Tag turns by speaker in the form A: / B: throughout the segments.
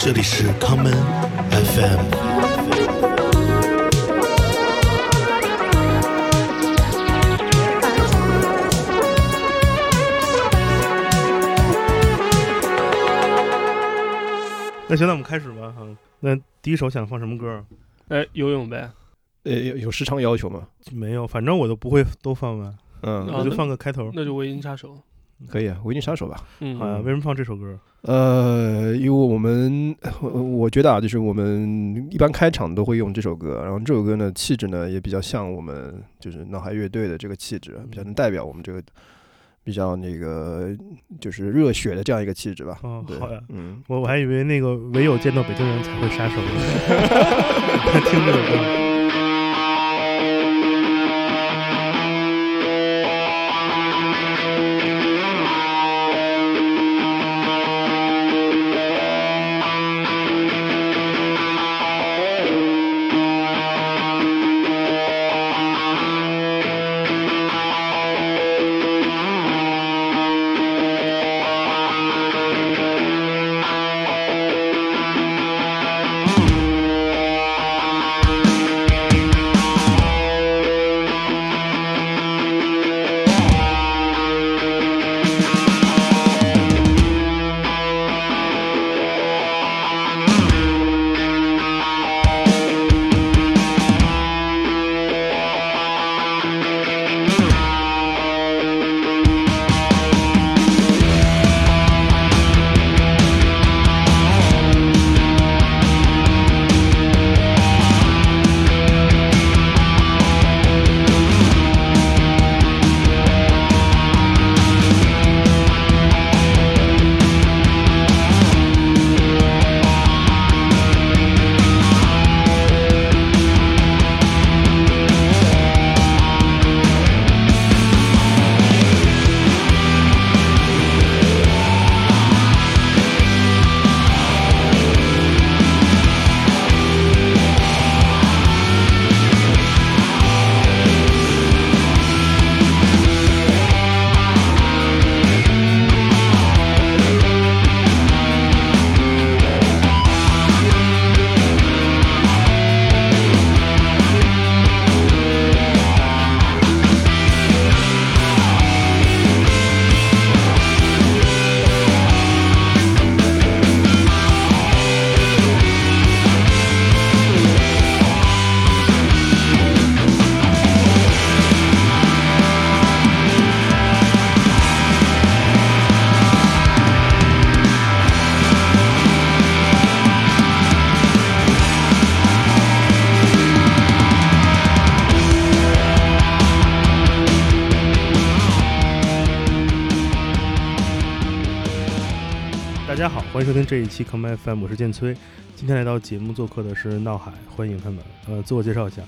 A: 这里是康门 FM。
B: 那行，那我们开始吧哈。那第一首想放什么歌？
C: 哎，游泳呗。
D: 呃，有有时长要求吗？
B: 没有，反正我都不会都放完，
D: 嗯，
C: 啊
B: 我就放个开头。
C: 那就《维京杀手》。
D: 可以啊，围巾杀手吧。
C: 嗯，
B: 好呀，为什么放这首歌？
D: 呃，因为我们我我觉得啊，就是我们一般开场都会用这首歌，然后这首歌呢气质呢也比较像我们就是脑海乐队的这个气质，比较能代表我们这个比较那个就是热血的这样一个气质吧。
B: 哦，好呀。
D: 嗯，
B: 我我还以为那个唯有见到北京人才会杀手呢。听这首歌。欢迎收听这一期 Come FM，我是建崔。今天来到节目做客的是闹海，欢迎他们。呃，自我介绍一下。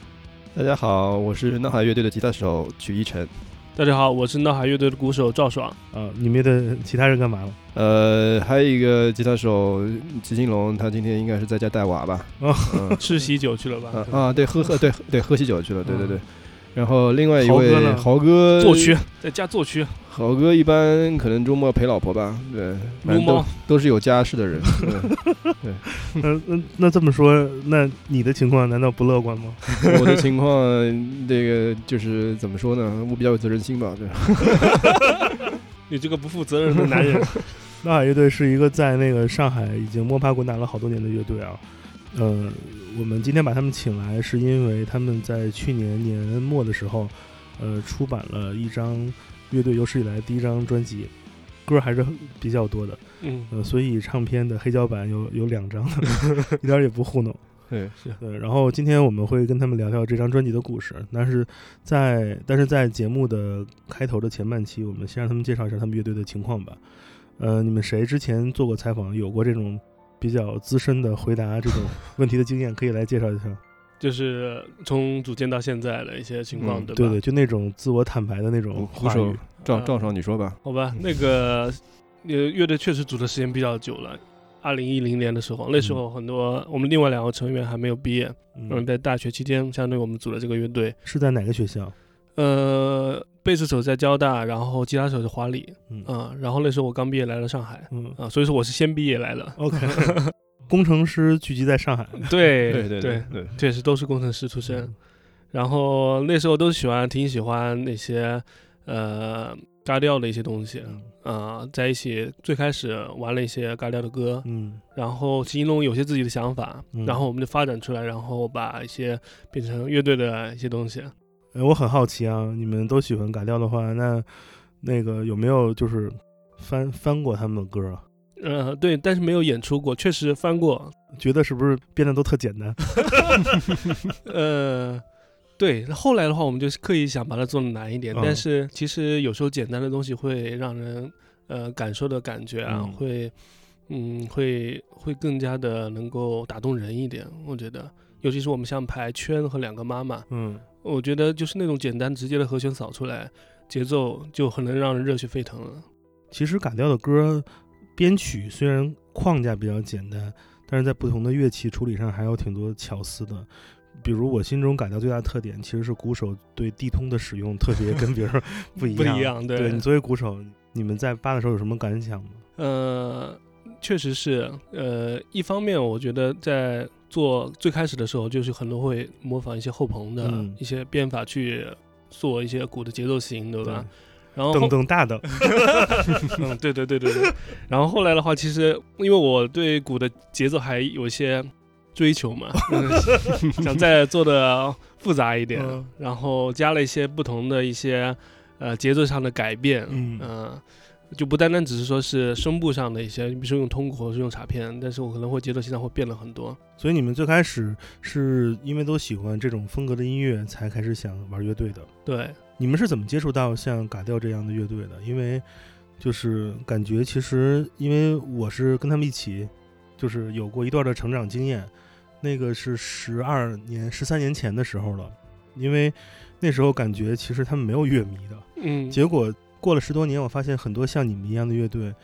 D: 大家好，我是闹海乐队的吉他手曲一晨。
C: 大家好，我是闹海乐队的鼓手赵爽。
B: 啊，你们的其他人干嘛了？
D: 呃，还有一个吉他手齐金龙，他今天应该是在家带娃吧？
B: 哦
D: 嗯
C: 吃喜酒去了吧？
D: 啊啊，对，喝喝对对喝喜酒去了，对对对。然后另外一
B: 豪哥
D: 位
B: 呢
D: 豪哥，
C: 作曲，在家作曲。
D: 豪哥一般可能周末陪老婆吧，对，
C: 撸猫。
D: 都是有家室的人。对
B: 那那那这么说，那你的情况难道不乐观吗？
D: 我的情况，这个就是怎么说呢？我比较有责任心吧，对。
C: 你这个不负责任的男人。
B: 那海乐队是一个在那个上海已经摸爬滚打了好多年的乐队啊。呃，我们今天把他们请来，是因为他们在去年年末的时候，呃，出版了一张乐队有史以来第一张专辑，歌还是很比较多的。
C: 嗯，
B: 呃，所以唱片的黑胶版有有两张，一点也不糊弄。
D: 对，
B: 是对，然后今天我们会跟他们聊聊这张专辑的故事，但是在但是在节目的开头的前半期，我们先让他们介绍一下他们乐队的情况吧。呃，你们谁之前做过采访，有过这种比较资深的回答这种 问题的经验，可以来介绍一下。
C: 就是从组建到现在的一些情况，
D: 嗯
C: 对吧？
B: 对对，就那种自我坦白的那种话语。
C: 嗯
D: 赵赵爽，你说吧。
C: 好吧，那个呃，乐队确实组的时间比较久了。二零一零年的时候，那时候很多我们另外两个成员还没有毕业，嗯，
B: 嗯，
C: 在大学期间，相当于我们组了这个乐队。
B: 是在哪个学校？
C: 呃，贝斯手在交大，然后吉他手是华理，
B: 嗯
C: 啊、然后那时候我刚毕业来了上海，
B: 嗯
C: 啊，所以说我是先毕业来的。
B: OK，工程师聚集在上海。
C: 对
D: 对对
C: 对，
D: 对，
C: 确实都是工程师出身。然后那时候都喜欢，挺喜欢那些呃嘎调的一些东西啊、在一起最开始玩了一些嘎调的歌，
B: 嗯
C: 然后其中有些自己的想法，
B: 嗯
C: 然后我们就发展出来，然后把一些变成乐队的一些东西。
B: 呃我很好奇啊，你们都喜欢嘎调的话，那那个有没有就是翻翻过他们的歌啊？
C: 呃，对，但是没有演出过，确实翻过。
B: 觉得是不是编的都特简单？
C: 呃，对，后来的话，我们就刻意想把它做的难一点，
B: 嗯
C: 但是其实有时候简单的东西会让人呃感受的感觉啊，
B: 嗯
C: 会嗯会会更加的能够打动人一点。我觉得，尤其是我们像排圈和两个妈妈，
B: 嗯
C: 我觉得就是那种简单直接的和弦扫出来，节奏就很能让人热血沸腾了。
B: 其实嘎调的歌编曲虽然框架比较简单，但是在不同的乐器处理上还有挺多巧思的。比如我心中嘎调最大的特点其实是鼓手对地通的使用特别 跟别人不一样。
C: 不一样，对
B: 对你作为鼓手，你们在扒的时候有什么感想吗？
C: 呃，确实是，呃，一方面我觉得在做最开始的时候，就是很多会模仿一些后朋的一些编法去做一些鼓的节奏型，对吧？然后
B: 噔
C: 后
B: 噔大的，
C: 嗯，对对对对对。然后后来的话，其实因为我对鼓的节奏还有一些追求嘛，想再做的复杂一点，然后加了一些不同的一些呃节奏上的改变，
B: 嗯
C: 就不单单只是说是声部上的一些，比如说用通鼓或者是用镲片，但是我可能会节奏性上会变了很多。
B: 所以你们最开始是因为都喜欢这种风格的音乐，才开始想玩乐队的。
C: 对，
B: 你们是怎么接触到像嘎调这样的乐队的？因为就是感觉其实，因为我是跟他们一起，就是有过一段的成长经验，那个是十二年、十三年前的时候了。因为那时候感觉其实他们没有乐迷的，
C: 嗯，
B: 结果过了十多年，我发现很多像你们一样的乐队，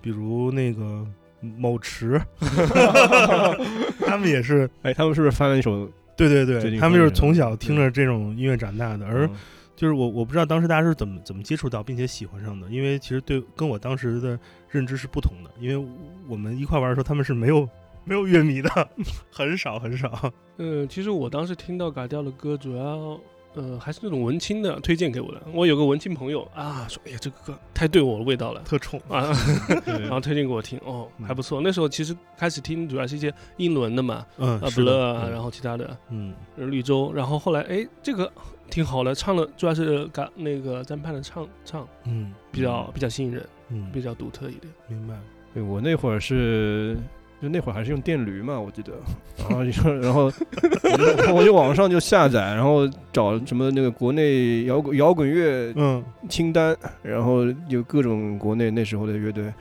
B: 比如那个某池 他们也是，
D: 哎，他们是不是翻了一首？
B: 对对对，他们就是从小听着这种音乐长大的，而
D: 嗯
B: 就是我我不知道当时大家是怎么怎么接触到并且喜欢上的，因为其实对跟我当时的认知是不同的，因为我们一块玩的时候他们是没有没有乐迷的，很少很少。
C: 嗯，其实我当时听到嘎调的歌，主要呃还是那种文青的推荐给我的。我有个文青朋友啊，说哎呀这个歌太对我的味道了
B: 特冲，
C: 啊，然后推荐给我听，哦
D: 嗯
C: 还不错。那时候其实开始听主要是一些英伦的嘛，
B: 嗯，
C: 啊
B: 是的
C: Blur 啊，
B: 嗯
C: 然后其他的
B: 嗯
C: 呃绿洲，然后后来哎这个挺好的，唱的主要是感那个张盼的唱唱
B: 嗯
C: 比较比较吸引人，
B: 嗯
C: 比较独特一点。
B: 明白，
D: 对我那会儿是，就那会儿还是用电驴嘛，我记得，然后就然后我就我就网上就下载，然后找什么那个国内摇滚摇滚乐
B: 嗯。
D: 清单，然后有各种国内那时候的乐队，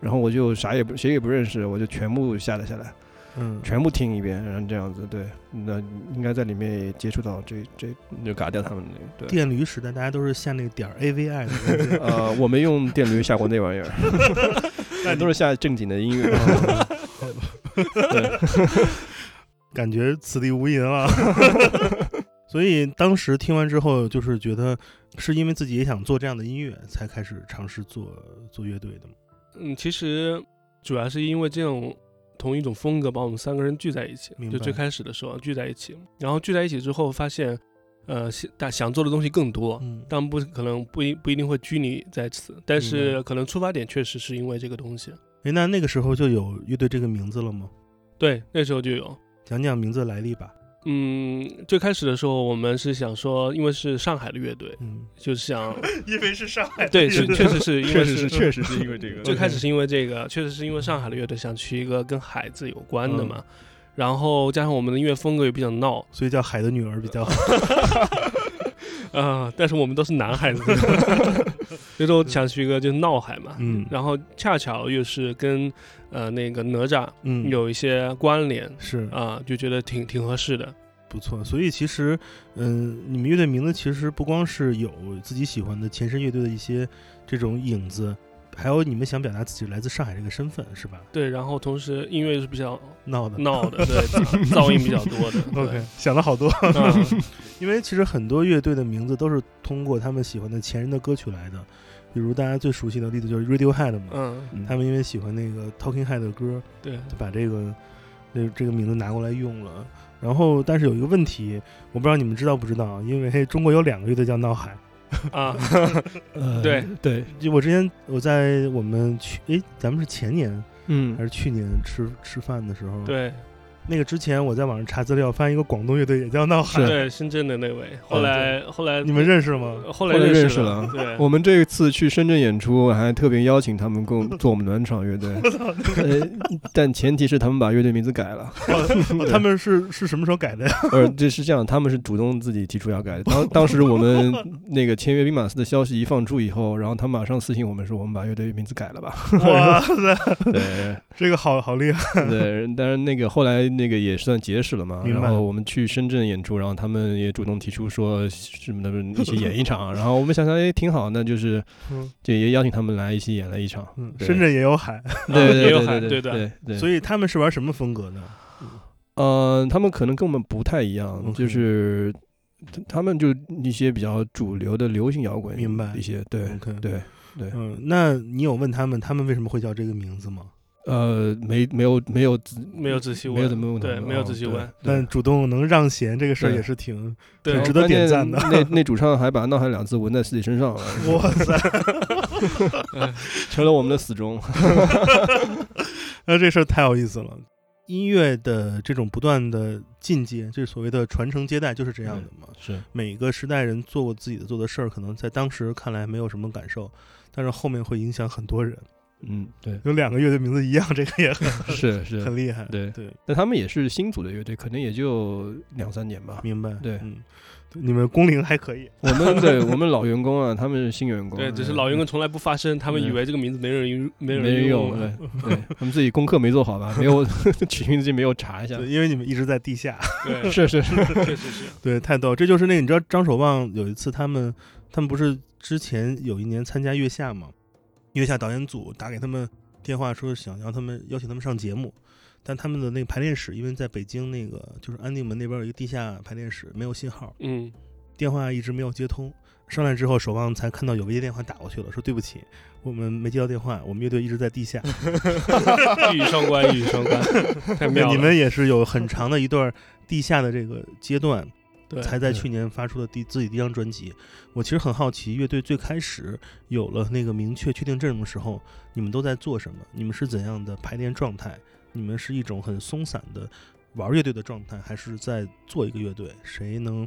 D: 然后我就啥也不谁也不认识，我就全部下载下来，
B: 嗯，
D: 全部听一遍，然后这样子，对，那应该在里面也接触到这这就嘎掉他们那个，对。
B: 电驴时代大家都是下那个点儿 AVI 的东西，
D: 呃，我没用电驴下过那玩意儿，那都是下正经的音乐。
B: 感觉此地无银啊。所以当时听完之后，就是觉得是因为自己也想做这样的音乐，才开始尝试做做乐队的嘛。
C: 嗯，其实主要是因为这种同一种风格把我们三个人聚在一起就最开始的时候聚在一起，然后聚在一起之后发现，呃，想但想做的东西更多，
B: 嗯
C: 但不可能不一不一定会拘泥在此，但是可能出发点确实是因为这个东西。
B: 诶，那那个时候就有乐队这个名字了吗？
C: 对，那时候就有。
B: 讲讲名字来历吧。
C: 嗯，最开始的时候，我们是想说，因为是上海的乐队，
B: 嗯，
C: 就是想，
B: 因为是上海
C: 对，是确实是 因为
D: 确实是，确实是 因为这个。
C: 最开始是因为这个，确实是因为上海的乐队想去一个跟海字有关的嘛，然后加上我们的音乐风格也比较闹，
B: 所以叫海的女儿比较好。
C: 啊、但是我们都是男孩子，所以说想去一个就是闹海嘛，
B: 嗯
C: 然后恰巧又是跟呃那个哪吒
B: 嗯，
C: 有一些关联
B: 是
C: 啊、就觉得挺挺合适的。
B: 不错。所以其实，嗯，你们乐队名字其实不光是有自己喜欢的前身乐队的一些这种影子，还有你们想表达自己来自上海这个身份，是吧？
C: 对，然后同时音乐是比较
B: 闹的。
C: 闹的，对，噪音比较多的。对
B: OK，想了好多。
C: 嗯
B: 因为其实很多乐队的名字都是通过他们喜欢的前人的歌曲来的，比如大家最熟悉的例子就是 Radiohead 嘛，
C: 嗯，
D: 嗯
B: 他们因为喜欢那个 Talking Head 的歌，
C: 对，
B: 就把这个这这个名字拿过来用了。然后，但是有一个问题，我不知道你们知道不知道，因为中国有两个乐队叫闹海。
C: 啊，
D: 呃，
C: 对。
D: 对，
B: 就我之前我在我们去，诶，咱们是前年
D: 嗯。
B: 还是去年吃吃饭的时候，，
C: 对
B: 那个之前我在网上查资料，发现一个广东乐队也叫闹海，
C: 对，深圳的那位，后来后来
B: 你们认识吗？
C: 后来
D: 认
C: 识
D: 识了
C: 对，
D: 我们这次去深圳演出，还特别邀请他们跟我们做我们暖场乐队，呃，但前提是他们把乐队名字改了。
B: 哦他们是是什么时候改的呀？
D: 呃，这是这样，他们是主动自己提出要改的。当当时我们那个签约兵马司的消息一放出以后，然后他马上私信我们说，我们把乐队名字改了吧。
B: 哇塞，
D: 对
B: 这个好好厉害！
D: 对，但是那个后来那个也算结识了嘛。然后我们去深圳演出，然后他们也主动提出说什么的一起演一场，然后我们想想，哎，挺好，那就是
B: 嗯
D: 就也邀请他们来一起演了一场。
B: 嗯，深圳也有海，
D: 对对
C: 也有
D: 对对
C: 海对
D: 对对。
B: 所以他们是玩什么风格的？
D: 呃，他们可能跟我们不太一样就是他他们就一些比较主流的流行摇滚，
B: 明白
D: 一些对对对，
B: 嗯，那你有问他们他们为什么会叫这个名字吗？
D: 呃，没没有没有仔
C: 没有仔细问，
D: 没有怎么问
C: 对，没有仔细问，
B: 但主动能让贤这个事儿也是挺挺值得点赞的
D: 那那主唱还把“闹海”两字纹在自己身上了，
B: 哇塞！
D: 成了我们的死忠。
B: 那这事儿太有意思了。音乐的这种不断的进阶，就是所谓的传承接代，就是这样的嘛。
D: 是
B: 每个时代人做过自己的做的事儿，可能在当时看来没有什么感受，但是后面会影响很多人。
D: 嗯，对，
B: 有两个乐队名字一样，这个也很
D: 是是
B: 很，厉害。
D: 对
B: 对，
D: 但他们也是新组的乐队，可能也就两三年吧。
B: 明白。
D: 对
B: 嗯，你们工龄还可以。
D: 我们对我们老员工啊，他们是新员工，
C: 对，只是老员工从来不发声，他们以为这个名字没人用，没
D: 没人
C: 用
D: 用，对 对，他们自己功课没做好吧？没有取名字没有查一下
B: 对，，因为你们一直在地下。
C: 对，
D: 是是是，
C: 确实是，
B: 对，太逗。这就是那个你知道张守望有一次他们他们不是之前有一年参加月下嘛，月下导演组打给他们电话说想让他们邀请他们上节目，但他们的那个排练室因为在北京那个就是安定门那边有一个地下排练室没有信号，
C: 嗯，
B: 电话一直没有接通。上来之后，守望才看到有未接电话打过去了，说对不起，我们没接到电话，我们乐队一直在地下。
C: 一语双关，一语双关，太妙了。
B: 你们也是有很长的一段地下的这个阶段，才在去年发出的第自己第一张专辑。我其实很好奇，乐队最开始有了那个明确确定阵容的时候，你们都在做什么？你们是怎样的排练状态？你们是一种很松散的玩乐队的状态，还是在做一个乐队？谁能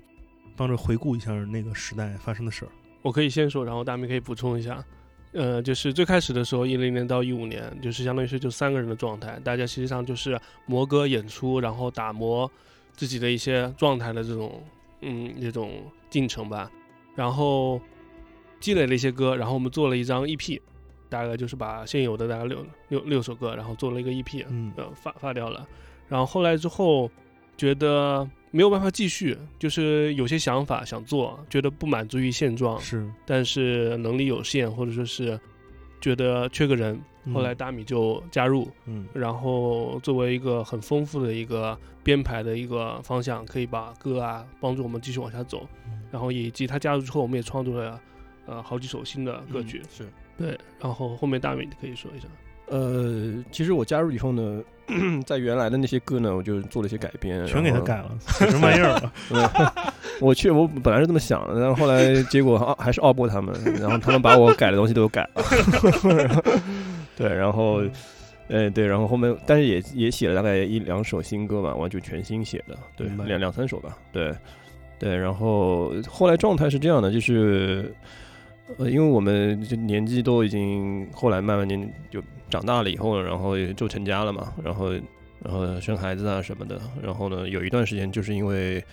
B: 帮着回顾一下那个时代发生的事儿？
C: 我可以先说，然后大明可以补充一下。呃，就是最开始的时候，一零年到一五年，就是相当于是就三个人的状态，大家实际上就是磨歌演出，然后打磨自己的一些状态的这种，嗯，这种进程吧。然后积累了一些歌，然后我们做了一张 EP，大概就是把现有的大概六六六首歌，然后做了一个 EP，
B: 嗯
C: 呃，发发掉了。然后后来之后觉得没有办法继续，就是有些想法想做，觉得不满足于现状，
B: 是，
C: 但是能力有限，或者说是觉得缺个人。后来
B: 嗯
C: 大米就加入，
B: 嗯
C: 然后作为一个很丰富的一个编排的一个方向，可以把歌啊帮助我们继续往下走。
B: 嗯
C: 然后以及他加入之后，我们也创作了呃好几首新的歌曲。
D: 是。
C: 对，然后后面大米可以说一下。
D: 呃，其实我加入以后呢，在原来的那些歌呢，我就做了一些改编，
B: 全给他改了，写什么玩意儿啊？
D: 我去，我本来是这么想的，然后后来结果啊还是奥波他们，然后他们把我改的东西都改了，对，然后，呃，对，然后后面，但是也也写了大概一两首新歌吧，完全全新写的，对，两两三首吧，对，对，然后后来状态是这样的，就是，呃，因为我们就年纪都已经后来慢慢年就长大了以后，然后也就成家了嘛，然后然后生孩子啊什么的，然后呢，有一段时间就是因为。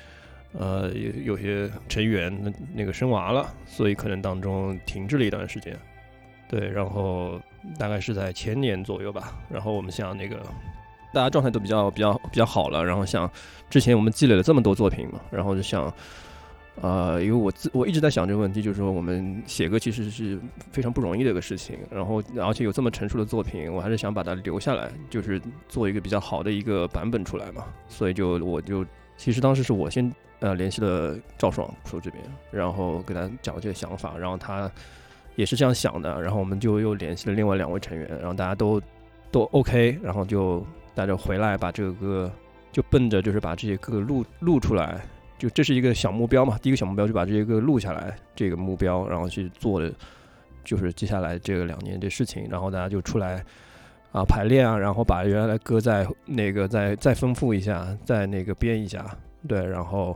D: 呃，有有些成员那那个生娃了，所以可能当中停滞了一段时间。对，然后大概是在前年左右吧。然后我们想那个大家状态都比较比较比较好了，然后想之前我们积累了这么多作品嘛，然后就想，呃，因为我自我一直在想这个问题，就是说我们写歌其实是非常不容易的一个事情，然后而且有这么成熟的作品，我还是想把它留下来，就是做一个比较好的一个版本出来嘛。所以就我就其实当时是我先呃联系了赵爽说这边，然后给他讲了这个想法，然后他也是这样想的，然后我们就又联系了另外两位成员，然后大家都都 OK，然后就大家回来把这个歌就奔着就是把这些歌录录出来，就这是一个小目标嘛，第一个小目标就把这些歌录下来，这个目标，然后去做的就是接下来这个两年的事情，然后大家就出来啊排练啊，然后把原来歌再那个再再丰富一下，再那个编一下，对，然后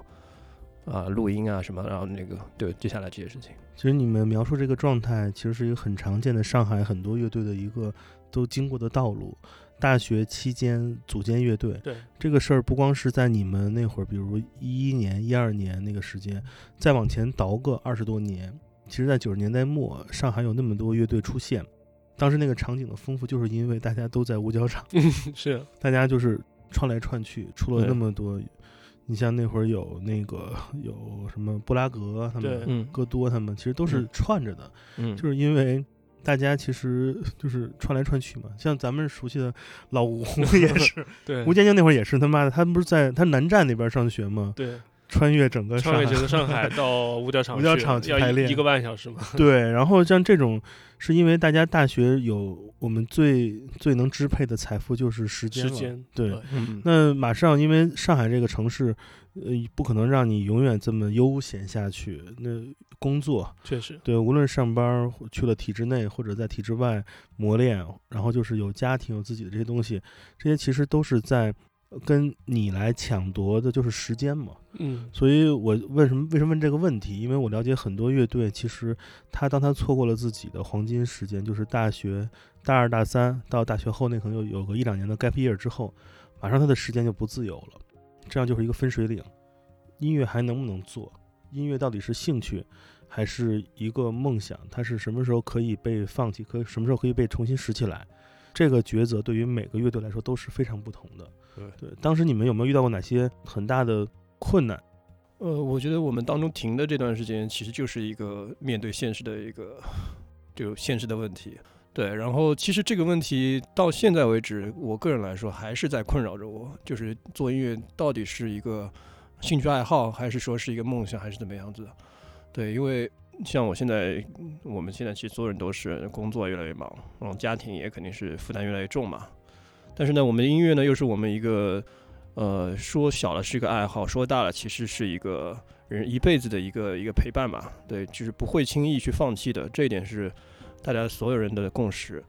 D: 啊录音啊什么，然后那个对接下来这些事情。
B: 其实你们描述这个状态，其实是一个很常见的上海很多乐队的一个都经过的道路。大学期间组建乐队，
C: 对
B: 这个事儿，不光是在你们那会儿，比如一一年、一二年那个时间，再往前倒个二十多年，其实，在九十年代末，上海有那么多乐队出现，当时那个场景的丰富，就是因为大家都在五角场，
C: 是
B: 大家就是串来串去，出了那么多。你像那会儿有那个有什么布拉格他们、
D: 嗯
B: 戈多他们，其实都是
D: 嗯
B: 串着的，
D: 嗯，
B: 就是因为大家其实就是串来串去嘛。像咱们熟悉的老吴 也是，
C: 对
B: 吴建英那会儿也是他妈的，他不是在他南站那边上学吗？
C: 对，
B: 穿越整个上海
C: 穿越整个上海 到五角场
B: 五角
C: 去
B: 场去排练
C: 一一个半小时嘛。
B: 对，然后像这种，是因为大家大学有我们最最能支配的财富就是时间了。
C: 时间
B: 对
D: 嗯
B: 那马上，因为上海这个城市，呃，不可能让你永远这么悠闲下去。那工作，
C: 确实
B: 对，无论上班儿去了体制内或者在体制外磨练，然后就是有家庭有自己的这些东西，这些其实都是在跟你来抢夺的，就是时间嘛。
C: 嗯
B: 所以我为什么为什么问这个问题？因为我了解很多乐队，其实他当他错过了自己的黄金时间，就是大学大二大三到大学后那可能有有个一两年的 gap year 之后，马上他的时间就不自由了，这样就是一个分水岭。音乐还能不能做？音乐到底是兴趣还是一个梦想？它是什么时候可以被放弃？可以什么时候可以被重新拾起来？这个抉择对于每个乐队来说都是非常不同的。
D: 对
B: 对，当时你们有没有遇到过哪些很大的困难？
D: 呃，我觉得我们当中停的这段时间，其实就是一个面对现实的一个就现实的问题。对，然后其实这个问题到现在为止，我个人来说还是在困扰着我，就是做音乐到底是一个兴趣爱好，还是说是一个梦想，还是怎么样子的？对，因为像我现在，我们现在其实所有人都是工作越来越忙，然后家庭也肯定是负担越来越重嘛。但是呢，我们的音乐呢，又是我们一个呃，说小了是一个爱好，说大了其实是一个人一辈子的一个一个陪伴嘛。对，就是不会轻易去放弃的，这一点是大家所有人的共识。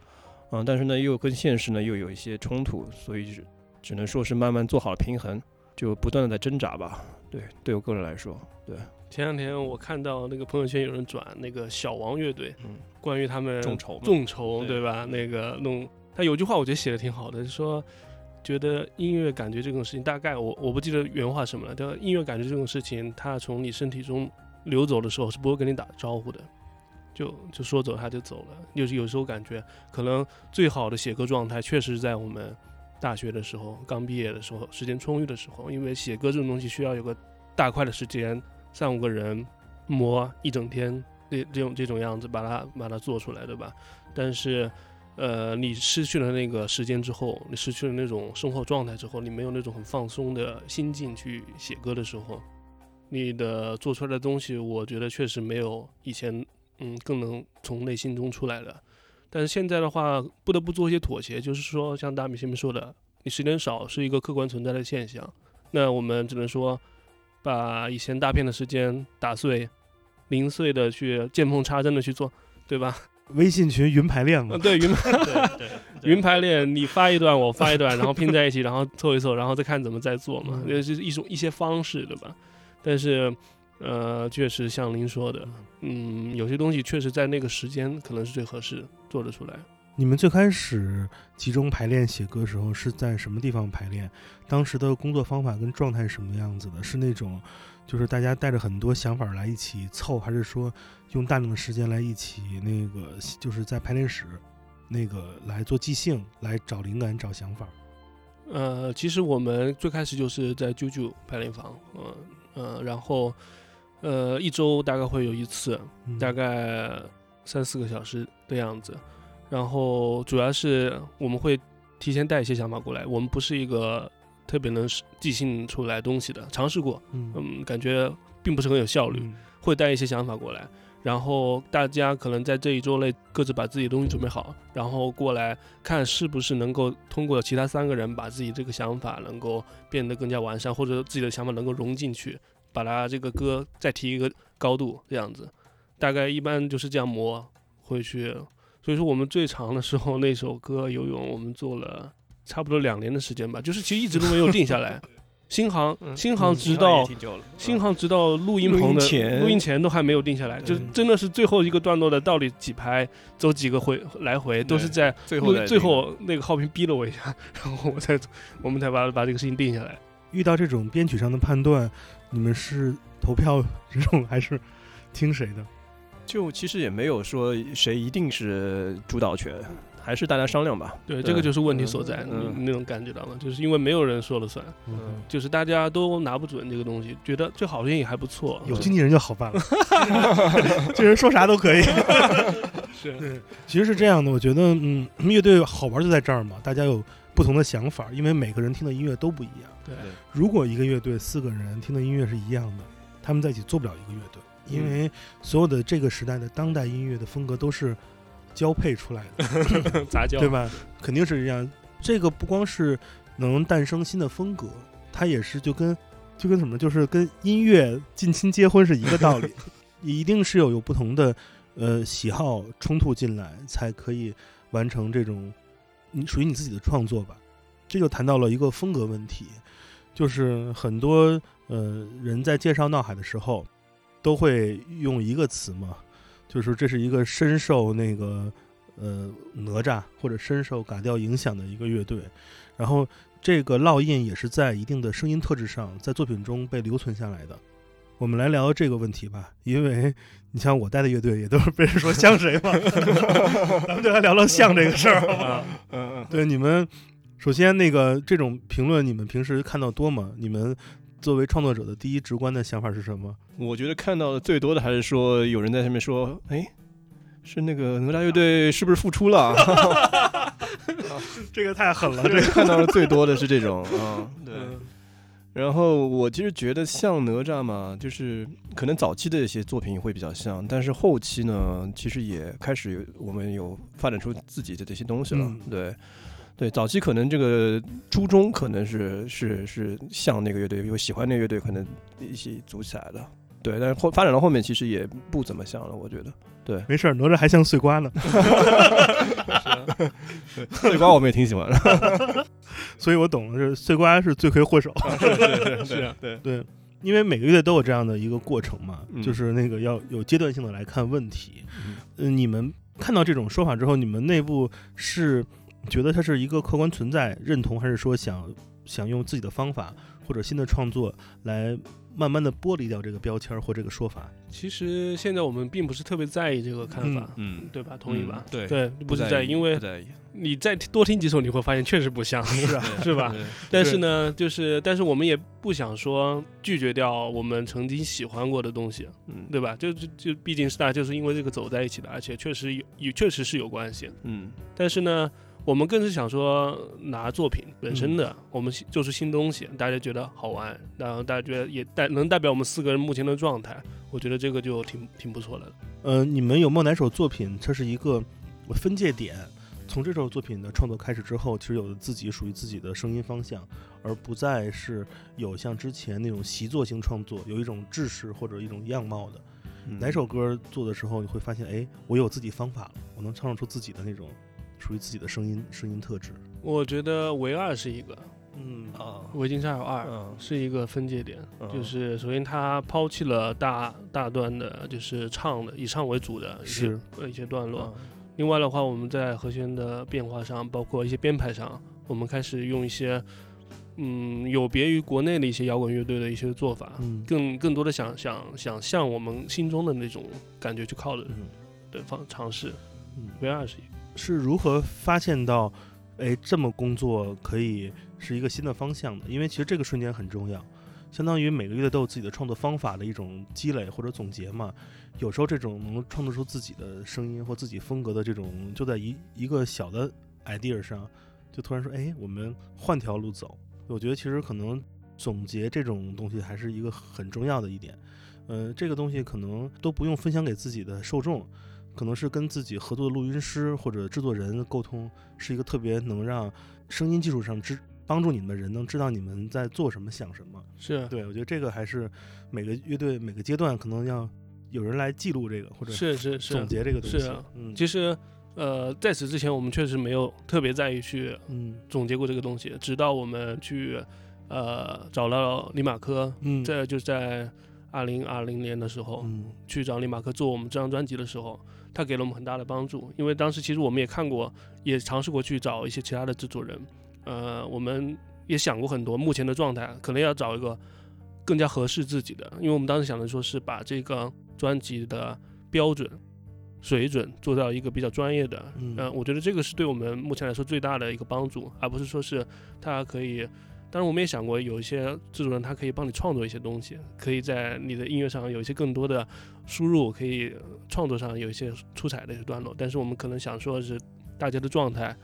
D: 嗯，但是呢，又跟现实呢又有一些冲突，所以只只能说是慢慢做好了平衡，就不断的在挣扎吧。对，对我个人来说，对，
C: 前两天我看到那个朋友圈有人转那个小王乐队，
D: 嗯，
C: 关于他们
D: 众筹嘛
C: 众筹
D: 对
C: 对吧？那个弄，他有句话我觉得写的挺好的，是说觉得音乐感觉这种事情，大概我我不记得原话什么了，但音乐感觉这种事情，它从你身体中流走的时候是不会跟你打招呼的，就就说走他就走了。就是有时候感觉可能最好的写歌状态，确实是在我们大学的时候，刚毕业的时候，时间充裕的时候，因为写歌这种东西需要有个大块的时间，三五个人磨一整天，这这种这种样子把它把它做出来，对吧？但是，呃，你失去了那个时间之后，你失去了那种生活状态之后，你没有那种很放松的心境去写歌的时候，你的做出来的东西，我觉得确实没有以前嗯更能从内心中出来了。但是现在的话，不得不做一些妥协，就是说，像大米前面说的，你时间少是一个客观存在的现象。那我们只能说，把以前大片的时间打碎，零碎的去见缝插针的去做，对吧？
B: 微信群云排练嘛
C: 嗯，，对，云
D: 对对
C: 云排练，你发一段，我发一段，然后拼在一起，然后凑一凑，然后再看怎么再做嘛，
B: 嗯
C: 这是一种一些方式，对吧？但是，呃，确实像您说的，嗯，有些东西确实在那个时间可能是最合适做得出来。
B: 你们最开始集中排练写歌的时候是在什么地方排练？当时的工作方法跟状态是什么样子的？是那种，就是大家带着很多想法来一起凑，还是说用大量的时间来一起那个，就是在排练室那个来做即兴，来找灵感、找想法？
C: 呃，其实我们最开始就是在啾啾排练房，嗯、呃，然后呃一周大概会有一次，
B: 嗯
C: 大概三四个小时的样子。然后主要是我们会提前带一些想法过来，我们不是一个特别能即兴出来东西的，尝试过，
B: 嗯
C: 嗯，感觉并不是很有效率，
B: 嗯
C: 会带一些想法过来。然后大家可能在这一周内各自把自己的东西准备好，然后过来看是不是能够通过其他三个人把自己这个想法能够变得更加完善，或者自己的想法能够融进去，把它这个歌再提一个高度，这样子，大概一般就是这样磨回去。所以说我们最长的时候那首歌《游泳》，我们做了差不多两年的时间吧，就是其实一直都没有定下来。新航，新航直到新航直到录音棚的录音前都还没有定下来，就真的是最后一个段落的到底几拍，走几个回来回，都是在
D: 最后
C: 最后那个浩平逼了我一下，然后我才我们才把把这个事情定下来。
B: 遇到这种编曲上的判断，你们是投票这种还是听谁的？
D: 就其实也没有说谁一定是主导权。还是大家商量吧。
C: 对，这个就是问题所在，你那种感觉到吗？就是因为没有人说了算，就是大家都拿不准这个东西，觉得这好像也还不错。
B: 有经纪人就好办了，这人说啥都可以。
C: 是，
B: 其实是这样的，我觉得，嗯，乐队好玩就在这儿嘛，大家有不同的想法，因为每个人听的音乐都不一样。
C: 对，
B: 如果一个乐队四个人听的音乐是一样的，他们在一起做不了一个乐队，因为所有的这个时代的当代音乐的风格都是。交配出来的
C: 杂交，
B: 对吧？肯定是这样。这个不光是能诞生新的风格，它也是就跟就跟什么，就是跟音乐近亲结婚是一个道理。一定是有有不同的呃喜好冲突进来，才可以完成这种你属于你自己的创作吧。这就谈到了一个风格问题，就是很多呃人在介绍《闹海》的时候，都会用一个词嘛。就是这是一个深受那个呃哪吒或者深受嘎调影响的一个乐队，然后这个烙印也是在一定的声音特质上，在作品中被留存下来的。我们来聊这个问题吧，因为你像我带的乐队也都是被人说像谁嘛，咱们就来聊聊像这个事儿啊。嗯嗯，对，你们首先那个这种评论，你们平时看到多吗？你们？作为创作者的第一直观的想法是什么？
D: 我觉得看到的最多的还是说有人在下面说：“哎，是那个哪吒乐队是不是复出了？”
B: 这个太狠了，这个
D: 看到的最多的是这种啊。对。然后我其实觉得像哪吒嘛，就是可能早期的一些作品会比较像，但是后期呢，其实也开始有我们有发展出自己的这些东西了。对。对，早期可能这个初衷可能是是是像那个乐队，有喜欢那个乐队，可能一起组起来的。对，但是后发展到后面，其实也不怎么像了，我觉得。对，
B: 没事儿，哪吒还像碎瓜呢。
D: 碎瓜我们也挺喜欢的，
B: 所以我懂了，就是碎瓜是罪魁祸首。
D: 是啊，对
B: 对，因为每个乐队都有这样的一个过程嘛，就是那个要有阶段性的来看问题。嗯，你们看到这种说法之后，你们内部是？觉得它是一个客观存在，认同还是说想想用自己的方法或者新的创作来慢慢的剥离掉这个标签或这个说法？
C: 其实现在我们并不是特别在意这个看
D: 法，嗯，
C: 对吧？同意吧？
D: 对
C: 对，不是在意，因为你再多听几首，你会发现确实不像，
B: 是啊，
C: 是吧？但是呢，就是但是我们也不想说拒绝掉我们曾经喜欢过的东西，嗯，对吧？就就就毕竟是大家就是因为这个走在一起的，而且确实有有确实是有关系，嗯，但是呢。我们更是想说，拿作品本身的，我们就是新东西，大家觉得好玩，然后大家觉得也代能代表我们四个人目前的状态，我觉得这个就挺挺不错的。
B: 呃，你们有没有哪首作品，这是一个分界点？从这首作品的创作开始之后，其实有了自己属于自己的声音方向，而不再是有像之前那种习作型创作，有一种制式或者一种样貌的。哪首歌做的时候，你会发现，哎，我有自己方法了，我能唱出自己的那种。属于自己的声音声音特质，
C: 我觉得唯二是一个，
B: 嗯
C: 啊，维京沙有二是一个分界点，就是首先他抛弃了大大段的，就是唱的以唱为主的一些一些段落，另外的话，我们在和弦的变化上，包括一些编排上，我们开始用一些嗯有别于国内的一些摇滚乐队的一些做法，更更多的想想想向我们心中的那种感觉去靠的的方尝试，唯二是一个。
B: 是如何发现到，哎，这么工作可以是一个新的方向的？因为其实这个瞬间很重要，相当于每个月都有自己的创作方法的一种积累或者总结嘛。有时候这种能创作出自己的声音或自己风格的这种，就在一一个小的 idea 上，就突然说，哎，我们换条路走。我觉得其实可能总结这种东西还是一个很重要的一点。呃，这个东西可能都不用分享给自己的受众，可能是跟自己合作的录音师或者制作人沟通，是一个特别能让声音技术上知帮助你们的人能知道你们在做什么、想什么。
C: 是
B: 对我觉得这个还是每个乐队每个阶段可能要有人来记录这个或者
C: 是是是
B: 总结这个东西。嗯，
C: 其实，呃，在此之前，我们确实没有特别在意去
B: 嗯
C: 总结过这个东西，直到我们去，呃，找到李马科，
B: 嗯
C: 这就在二零二零年的时候，
B: 嗯
C: 去找李马克做我们这张专辑的时候，他给了我们很大的帮助。因为当时其实我们也看过，也尝试过去找一些其他的制作人，呃，我们也想过很多目前的状态，可能要找一个更加合适自己的。因为我们当时想的说是把这个专辑的标准。水准做到一个比较专业的，
B: 嗯
C: 呃，我觉得这个是对我们目前来说最大的一个帮助，而不是说是他可以当然，我们也想过有一些制作人，他可以帮你创作一些东西，可以在你的音乐上有一些更多的输入，可以呃创作上有一些出彩的一些段落。但是我们可能想说的是，大家的状态，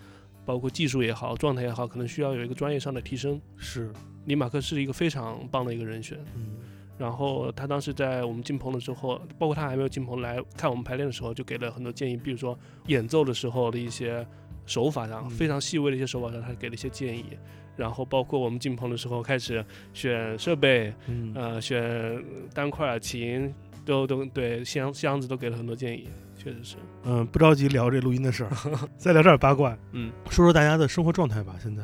C: 包括技术也好，状态也好，可能需要有一个专业上的提升。
B: 是
C: 李马克是一个非常棒的一个人选。
B: 嗯
C: 然后他当时在我们进棚的时候，包括他还没有进棚来看我们排练的时候，就给了很多建议，比如说演奏的时候的一些手法上，
B: 嗯
C: 非常细微的一些手法上，他给了一些建议。然后包括我们进棚的时候开始选设备，
B: 嗯
C: 呃，选单块琴，都都对箱箱子都给了很多建议，确实是。
B: 嗯，不着急聊这录音的事儿，再聊点八卦，
C: 嗯，
B: 说说大家的生活状态吧。现在，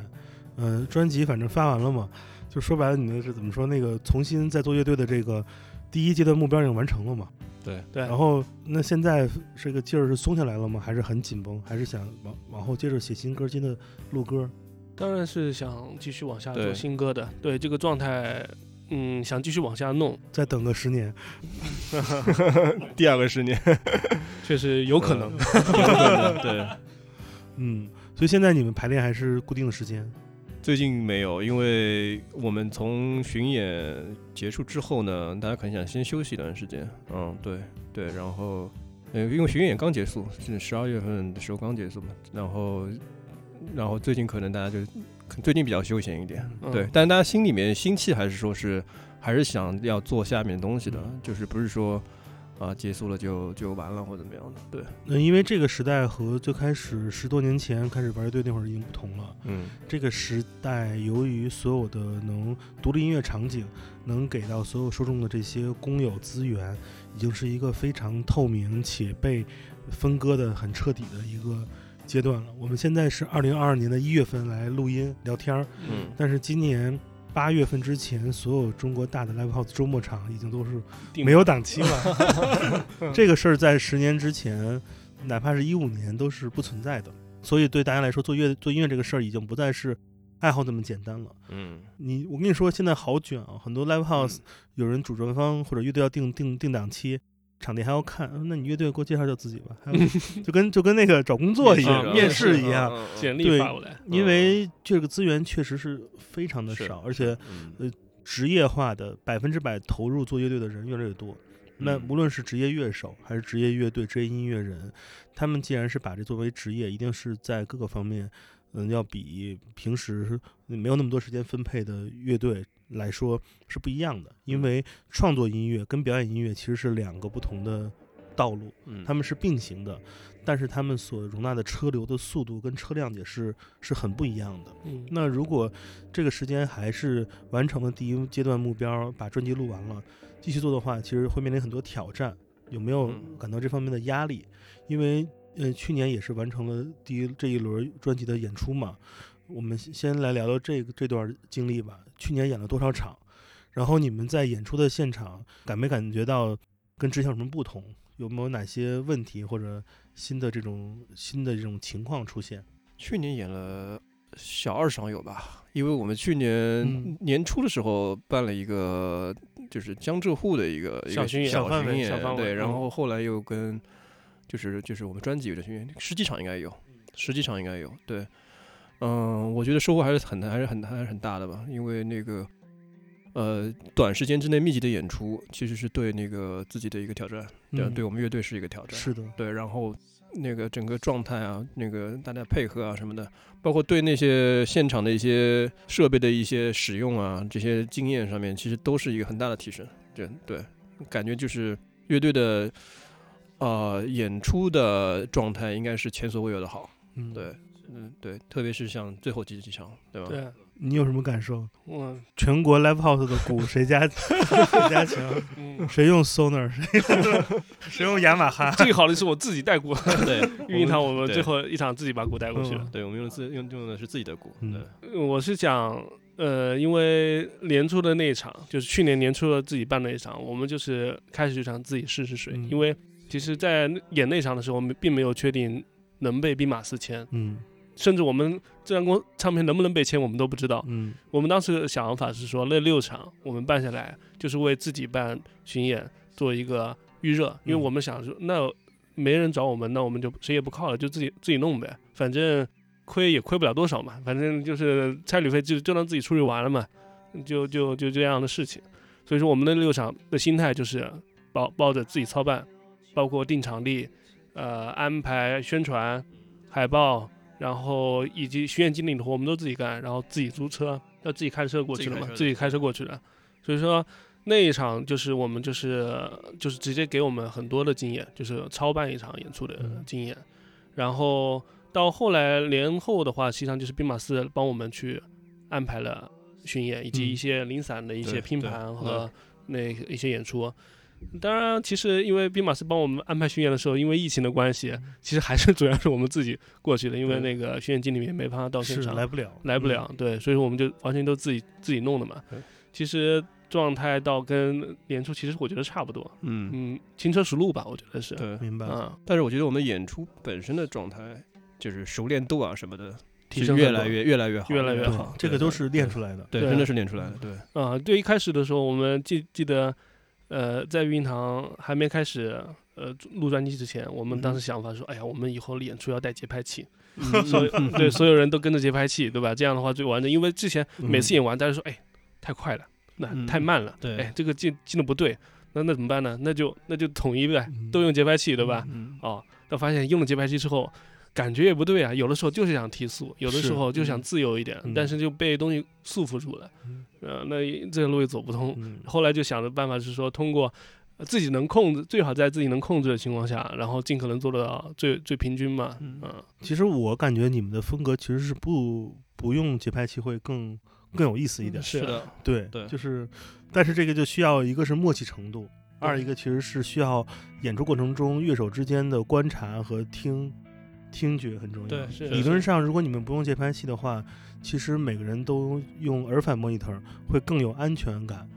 B: 嗯，专辑反正发完了嘛，就说白了，你们是怎么说？那个重新再做乐队的这个第一阶段目标已经完成了嘛？
A: 对，
C: 对。
B: 然后，那现在这个劲儿是松下来了吗？还是很紧绷？还是想往往后接着写新歌、接着录歌？
C: 当然是想继续往下做新歌的，对这个状态，嗯，想继续往下弄，
B: 再等个十年？
D: 第二个十年，
C: 确实有可能。
A: 对，
B: 嗯，所以现在你们排练还是固定的时间？
D: 最近没有，因为我们从巡演结束之后呢，大家可能想先休息一段时间。嗯，对对，然后呃，因为巡演刚结束，是十二月份的时候刚结束嘛，然后然后最近可能大家就最近比较休闲一点，
C: 嗯。
D: 对，但是大家心里面心气还是说是还是想要做下面的东西的，就是不是说啊结束了就就完了或怎么样的，对，
B: 嗯，因为这个时代和最开始十多年前开始玩乐队那会儿已经不同了。
D: 嗯。
B: 这个时代，由于所有的能独立音乐场景能给到所有受众的这些公有资源，已经是一个非常透明且被分割的很彻底的一个阶段了。我们现在是二零二二年的一月份来录音聊天儿，
D: 嗯
B: 但是今年八月份之前，所有中国大的 live house 周末场已经都是没有档期了。这个事儿在十年之前，哪怕是一五年都是不存在的。所以对大家来说，做乐做音乐这个事儿已经不再是爱好那么简单了。
D: 嗯
B: 你我跟你说，现在好卷啊！很多 live house 有人主办方或者乐队要定定定档期，场地还要看。那你乐队给我介绍介绍自己吧，还有 就跟就跟那个找工作一样，
C: 啊
B: 面试一样。
D: 嗯
C: 简历
B: 对
C: 发过来，
B: 因为这个资源确实是非常的少，而且
D: 嗯
B: 职业化的百分之百投入做乐队的人越来越多。那
D: 嗯
B: 无论是职业乐手还是职业乐队、职业音乐人，他们既然是把这作为职业，一定是在各个方面，嗯，要比平时没有那么多时间分配的乐队来说是不一样的。因为创作音乐跟表演音乐其实是两个不同的道路，
D: 嗯
B: 他们是并行的，但是他们所容纳的车流的速度跟车辆也是是很不一样的。
C: 嗯，
B: 那如果这个时间还是完成了第一阶段目标，把专辑录完了，继续做的话，其实会面临很多挑战。有没有
D: 嗯
B: 感到这方面的压力？因为呃，去年也是完成了第一这一轮专辑的演出嘛。我们先来聊聊这个这段经历吧。去年演了多少场？然后你们在演出的现场感没感觉到跟之前有什么不同？有没有哪些问题或者新的这种新的这种情况出现？
D: 去年演了小二场有吧？因为我们去年
B: 嗯
D: 年初的时候办了一个就是江浙沪的一个一个
C: 小巡演
D: 小
C: 小范围小范围
D: 对，然
C: 嗯
D: 后后来又跟就是就是我们专辑有的巡演，十几场应该有，十几场应该有，对，嗯，我觉得收获还是很还是很还是很大的吧，因为那个。呃，短时间之内密集的演出，其实是对那个自己的一个挑战，对，
B: 嗯
D: 对我们乐队是一个挑战。
B: 是的，
D: 对，然后那个整个状态啊，那个大家配合啊什么的，包括对那些现场的一些设备的一些使用啊，这些经验上面，其实都是一个很大的提升。对对，感觉就是乐队的呃演出的状态应该是前所未有的好。
B: 嗯，
D: 对，嗯，对，特别是像最后几几场，对吧？
C: 对，
B: 你有什么感受？
C: 我
B: 全国 live house 的鼓谁家 谁家强？
C: 嗯，
B: 谁用 Sonar？谁 谁用雅马哈？
C: 最好的是我自己带鼓，
D: 对，
C: 运营场我们最后一场自己把鼓带过去了。
D: 对，我们用自用用的是自己的鼓，
B: 嗯
D: 对，
C: 我是讲，呃，因为年初的那一场，就是去年年初的自己办那一场，我们就是开始就想自己试试水，
B: 嗯
C: 因为其实，在演那场的时候，我们并没有确定能被兵马司签，
B: 嗯
C: 甚至我们这张公唱片能不能被签，我们都不知道。
B: 嗯
C: 我们当时的想法是说，那六场我们办下来，就是为自己办巡演做一个预热，因为
B: 嗯
C: 我们想说，那没人找我们，那我们就谁也不靠了，就自己自己弄呗，反正亏也亏不了多少嘛，反正就是差旅费就就当自己出去玩了嘛，就就就这样的事情。所以说，我们那六场的心态就是抱抱着自己操办，包括定场地，呃，安排宣传、海报。然后以及巡演经理的活我们都自己干，然后自己租车，要自己开车过去的嘛，
D: 自己开车
C: 过去的。所以说那一场就是我们就是就是直接给我们很多的经验，就是操办一场演出的
B: 嗯
C: 经验。然后到后来年后的话，实际上就是兵马司帮我们去安排了巡演，以及
B: 嗯
C: 一些零散的一些拼盘和那一些演出。当然，其实因为兵马司帮我们安排巡演的时候，因为疫情的关系，其实还是 主要是我们自己过去的，因为那个巡演经理也没办法到现场，
B: 来不了，
C: 来不了，对，所以说我们就完全都自己自己弄的嘛。其实状态到跟演出其实我觉得差不多，
D: 嗯，
C: 嗯，轻车熟路吧，我觉得是，
D: 对。
B: 嗯，明白。
C: 嗯，
D: 但是我觉得我们演出本身的状态，就是熟练度啊什么的，
C: 提升
D: 越来越越来越好，
C: 越来越好
B: 这个都是练出来的。
D: 对，
C: 对
D: 真的是练出来的，对，
C: 啊、对，一开始的时候，我们记记得，呃，在育婴堂还没开始呃录专辑之前，我们当时想法说，哎呀，我们以后演出要带节拍器，所有 对所有人都跟着节拍器，对吧？这样的话最完整，因为之前每次演完，大家说，哎，太快了，那
D: 嗯
C: 太慢了，
D: 对
C: 哎，这个进进的不对，那那怎么办呢？那就那就统一呗，
B: 嗯
C: 都用节拍器，对吧？
D: 嗯，
C: 哦，但发现用了节拍器之后，感觉也不对啊。有的时候就是想提速，有的时候就想
D: 嗯
C: 自由一点，
B: 嗯
C: 但是就被东西束缚住了。
B: 嗯
C: 呃，那这个路也走不通。
B: 嗯
C: 后来就想的办法是说，通过呃自己能控制，最好在自己能控制的情况下，然后尽可能做到最最平均嘛。
D: 嗯
C: 嗯，
B: 其实我感觉你们的风格其实是不不用节拍器会更更有意思一点。
C: 是
D: 的，
B: 对
D: 对
B: 就是，但是这个就需要一个是默契程度，二一个其实是需要演出过程中乐手之间的观察和听听觉很重要。
D: 对
C: 是
B: 理论上，如果你们不用节拍器的话，其实每个人都用耳返 monitor 会更有安全感，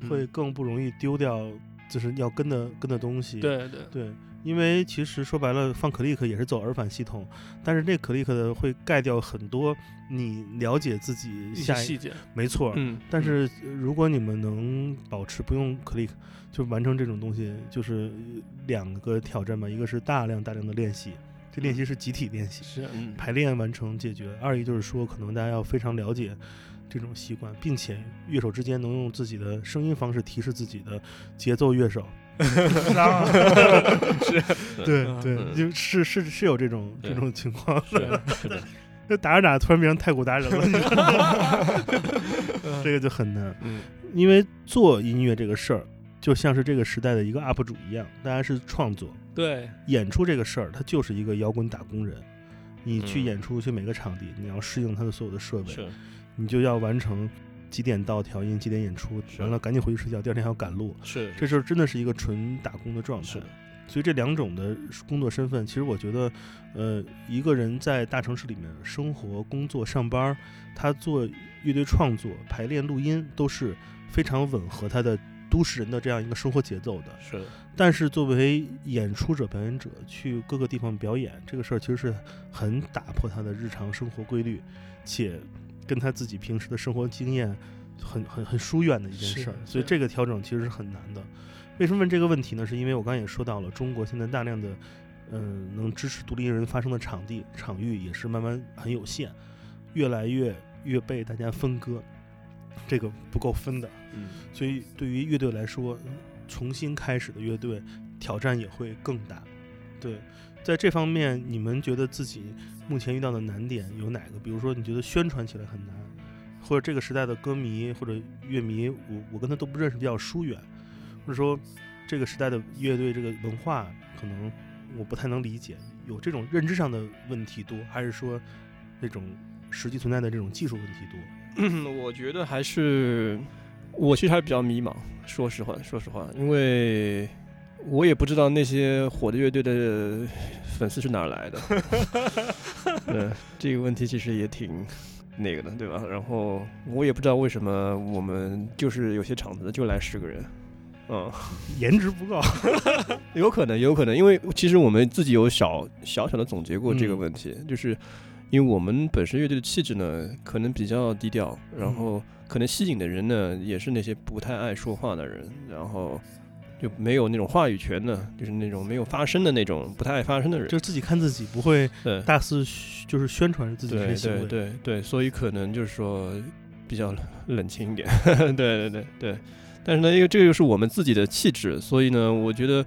D: 嗯
B: 会更不容易丢掉就是要跟的跟的东西。
C: 对对
B: 对，因为其实说白了，放 click 也是走耳返系统，但是那 click 的会盖掉很多你了解自己下一
C: 细节，
B: 没错。
D: 嗯，
B: 但是呃如果你们能保持不用 click 就完成这种东西，就是呃两个挑战嘛，一个是大量大量的练习，这练习是集体练习，
C: 是
D: 嗯，
B: 排练完成解决；二一就是说，可能大家要非常了解这种习惯，并且乐手之间能用自己的声音方式提示自己的节奏乐手。
C: 是，
B: 对
C: 嗯
B: 对，是是是有这种这种情况
D: 是
B: 的。
D: 是的，
B: 就打着打着突然变成太鼓达人了，这个就很难。
D: 嗯
B: 因为做音乐这个事儿，就像是这个时代的一个 UP 主一样，大家是创作。
C: 对
B: 演出这个事儿，他就是一个摇滚打工人。你去
D: 嗯
B: 演出，去每个场地，你要适应它的所有的设备，你就要完成几点到调音，几点演出，完了赶紧回去睡觉，第二天还要赶路。
D: 是
B: 这时候真的是一个纯打工的状态
D: 是。
B: 所以这两种的工作身份，其实我觉得，呃，一个人在大城市里面生活、工作、上班，他做乐队创作、排练、录音，都是非常吻合他的都市人的这样一个生活节奏的。
D: 是的，
B: 但是作为演出者、表演者去各个地方表演，这个事儿其实是很打破他的日常生活规律，且跟他自己平时的生活经验很很很疏远的一件事儿。所以这个调整其实是很难的。为什么问这个问题呢？是因为我刚刚也说到了，中国现在大量的嗯、能支持独立人发声的场地场域也是慢慢很有限，越来越越被大家分割，这个不够分的。
D: 嗯
B: 所以对于乐队来说，重新开始的乐队挑战也会更大。对，在这方面，你们觉得自己目前遇到的难点有哪个？比如说，你觉得宣传起来很难，或者这个时代的歌迷或者乐迷，我我跟他都不认识，比较疏远，或者说这个时代的乐队这个文化，可能我不太能理解，有这种认知上的问题多，还是说那种实际存在的这种技术问题多？
D: 我觉得还是我其实还是比较迷茫，说实话，说实话，因为我也不知道那些火的乐队的粉丝是哪儿来的。对，这个问题其实也挺那个的，对吧？然后我也不知道为什么我们就是有些场子就来十个人，嗯，
B: 颜值不够，
D: 有可能，有可能，因为其实我们自己有小小小的总结过这个
B: 嗯
D: 问题，就是因为我们本身乐队的气质呢，可能比较低调，然后可能吸引的人呢，也是那些不太爱说话的人，然后就没有那种话语权的，就是那种没有发声的那种不太爱发声的人。
B: 就，自己看自己，不会大肆宣就是宣传自己的
D: 对
B: 些行为。
D: 对对对，所以可能就是说比较冷清一点，对对对对。但是呢，因为这个又是我们自己的气质，所以呢，我觉得，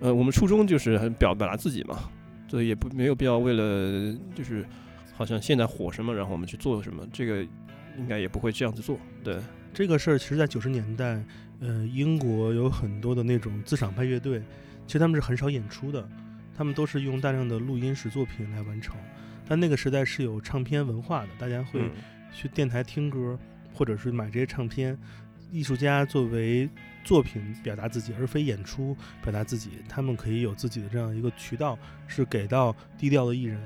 D: 呃，我们初衷就是很表表达自己嘛，所以也不没有必要为了就是好像现在火什么，然后我们去做什么，这个应该也不会这样子做。对，
B: 这个事儿，其实在九十年代，呃，英国有很多的那种自赏派乐队，其实他们是很少演出的，他们都是用大量的录音室作品来完成。但那个时代是有唱片文化的，大家会
D: 嗯
B: 去电台听歌，或者是买这些唱片。艺术家作为作品表达自己，而非演出表达自己，他们可以有自己的这样一个渠道，是给到低调的艺人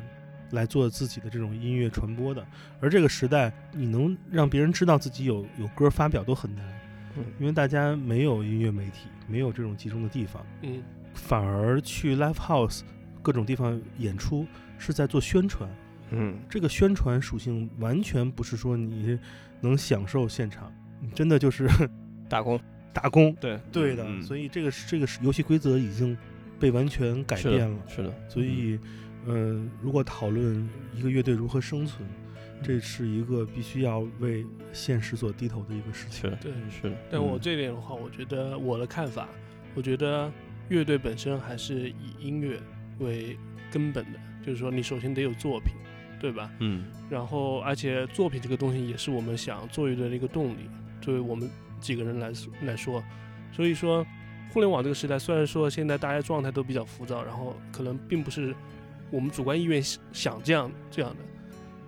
B: 来做自己的这种音乐传播的。而这个时代，你能让别人知道自己有有歌发表都很难，
D: 嗯。
B: 因为大家没有音乐媒体，没有这种集中的地方，
C: 嗯。
B: 反而去 live house 各种地方演出是在做宣传。
D: 嗯。
B: 这个宣传属性完全不是说你能享受现场，你真的就是
D: 打工，
B: 打工。
D: 对
B: 对的，
D: 嗯
B: 所以这个是这个是游戏规则已经被完全改变了。
D: 是的，
B: 所以，呃，如果讨论一个乐队如何生存，这是一个必须要为现实所低头的一个事情。
D: 是的，
C: 对。
D: 是的。
C: 但我
D: 嗯
C: 这一点的话，我觉得我的看法，我觉得乐队本身还是以音乐为根本的，就是说你首先得有作品，对吧？
D: 嗯
C: 然后而且作品这个东西也是我们想做乐队的一个动力，作为我们几个人来来说，所以说互联网这个时代，虽然说现在大家状态都比较浮躁，然后可能并不是我们主观意愿想这样这样的。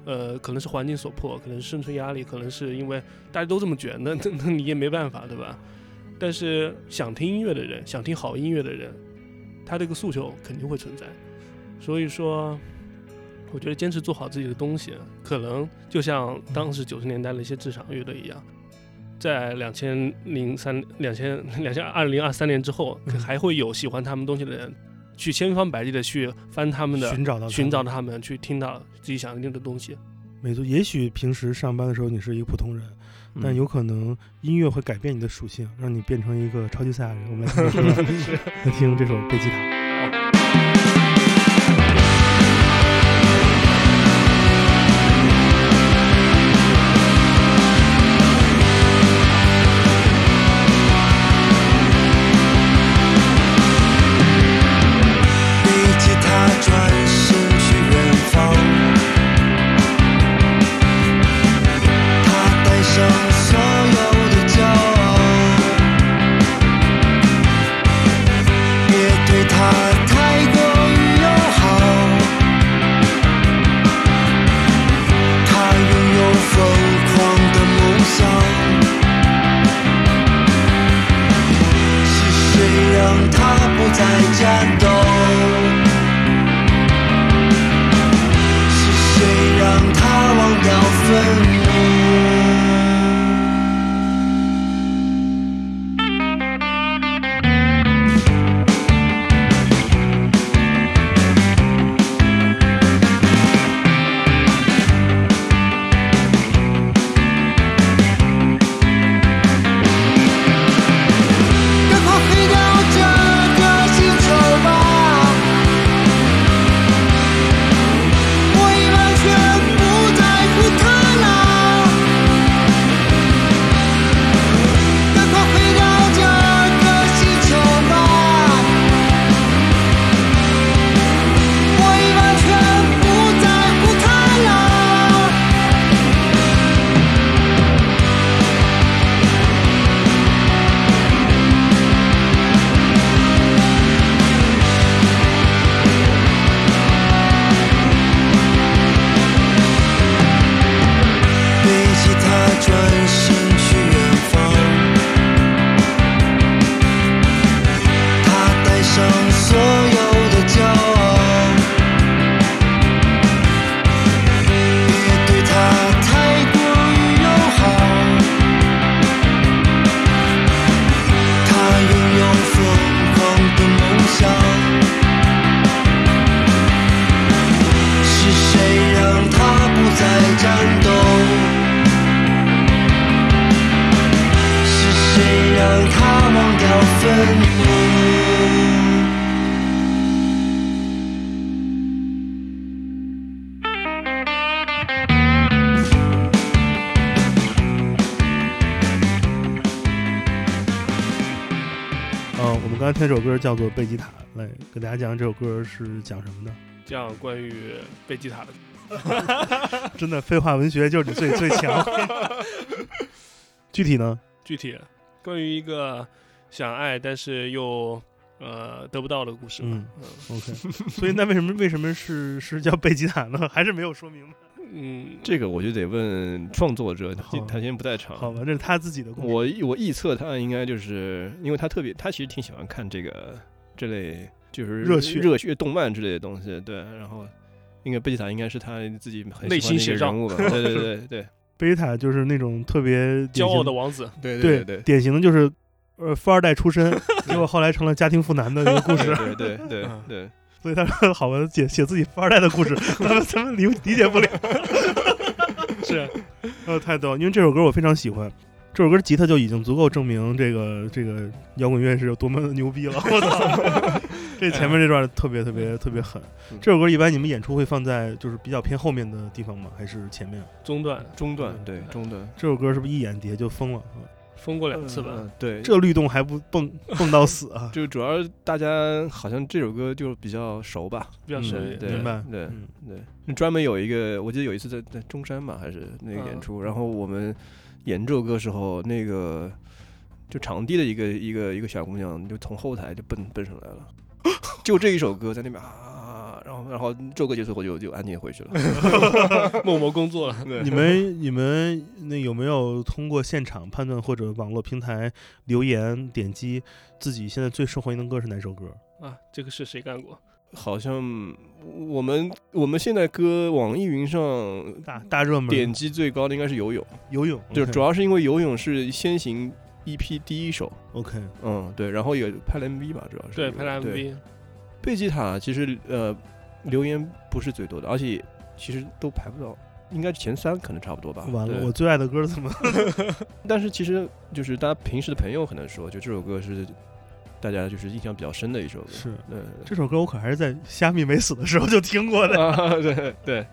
C: 呃，可能是环境所迫，可能是生存压力，可能是因为大家都这么卷，那那那你也没办法，对吧？但是想听音乐的人，想听好音乐的人，他这个诉求肯定会存在。所以说，我觉得坚持做好自己的东西，可能就像当时九十年代的一些至赏乐队一样，在两千零三、两千 两千二零二三年之后，
B: 嗯
C: 还会有喜欢他们东西的人，去千方百计的去翻他们的
B: 寻找到
C: 寻找
B: 的，
C: 他们，去听到自己想听的东西。
B: 没错。也许平时上班的时候你是一个普通人，
D: 嗯
B: 但有可能音乐会改变你的属性，让你变成一个超级赛亚人。我们来听这首 贝吉塔。叫做《贝吉塔》，来给大家讲讲这首歌是讲什么的。
C: 讲关于贝吉塔的
B: 真的，废话文学就是你最最强。具体呢？
C: 具体，关于一个想爱但是又呃得不到的故事吧。
B: 嗯
C: 嗯
B: OK，所以那为什么为什么是是叫贝吉塔呢？还是没有说明白？
C: 嗯，
D: 这个我就得问创作者，他
B: 好
D: 他今天不在场。
B: 好吧，这是他自己的故事。
D: 我我臆测他应该就是因为他特别，他其实挺喜欢看这个这类就是
B: 热血
D: 热血动漫之类的东西，对。然后应该贝吉塔应该是他自己很
C: 内
D: 喜欢的一
C: 心写照
D: 个人物吧？对对对对
B: 贝吉塔就是那种特别
C: 骄傲的王子，
D: 对
B: 对
D: 对对
B: 典型的就是呃富二代出身，结果后来成了家庭妇男的一个故事。
D: 对对对对，
B: 所以他说：“好吧，写写自己富二代的故事，咱们咱们理理解不了。
C: 是
B: 呃，太逗，因为这首歌我非常喜欢，这首歌吉他就已经足够证明这个这个摇滚乐是有多么的牛逼了。我操，这前面这段特别特别特别狠。
D: 嗯
B: 这首歌一般你们演出会放在就是比较偏后面的地方吗？还是前面？
C: 中段
D: 中段对中段
B: 这首歌是不是一演底下就疯了？
C: 封过两次吧。
D: 嗯对，
B: 这律动还不蹦 蹦到死啊？
D: 就主要大家好像这首歌就比较熟吧，
B: 嗯
C: 比较熟，
D: 对
B: 明白。
D: 对
B: 嗯。
D: 对，专门有一个，我记得有一次在在中山吧，还是那个演
C: 嗯。
D: 出，然后我们演这首歌时候，那个就场地的一个一个一个小姑娘就从后台就奔奔上来了，就这一首歌在那边啊，然后这首歌结束后就就安静回去了。
C: 默默工作了。
B: 你们你们那有没有通过现场判断或者网络平台留言点击自己现在最受欢迎的歌是哪首歌？
C: 啊，这个是谁干过？
D: 好像我们我们现在歌网易云上
B: 大大热门
D: 点击最高的应该是游泳，
B: 游泳，
D: 就主要是因为游泳是先行 EP 第一首。
B: OK，
D: 嗯，对，然后也拍了 MV 吧，主要是
C: 对，拍了 MV，
D: 贝吉塔其实呃留言不是最多的，而且其实都排不到，应该前三可能差不多吧。
B: 完了，我最爱的歌怎么？
D: 但是其实就是大家平时的朋友可能说，就这首歌是大家就是印象比较深的一首歌。
B: 是
D: 对
B: 这首歌我可还是在虾米没死的时候就听过的。
D: 啊，对对。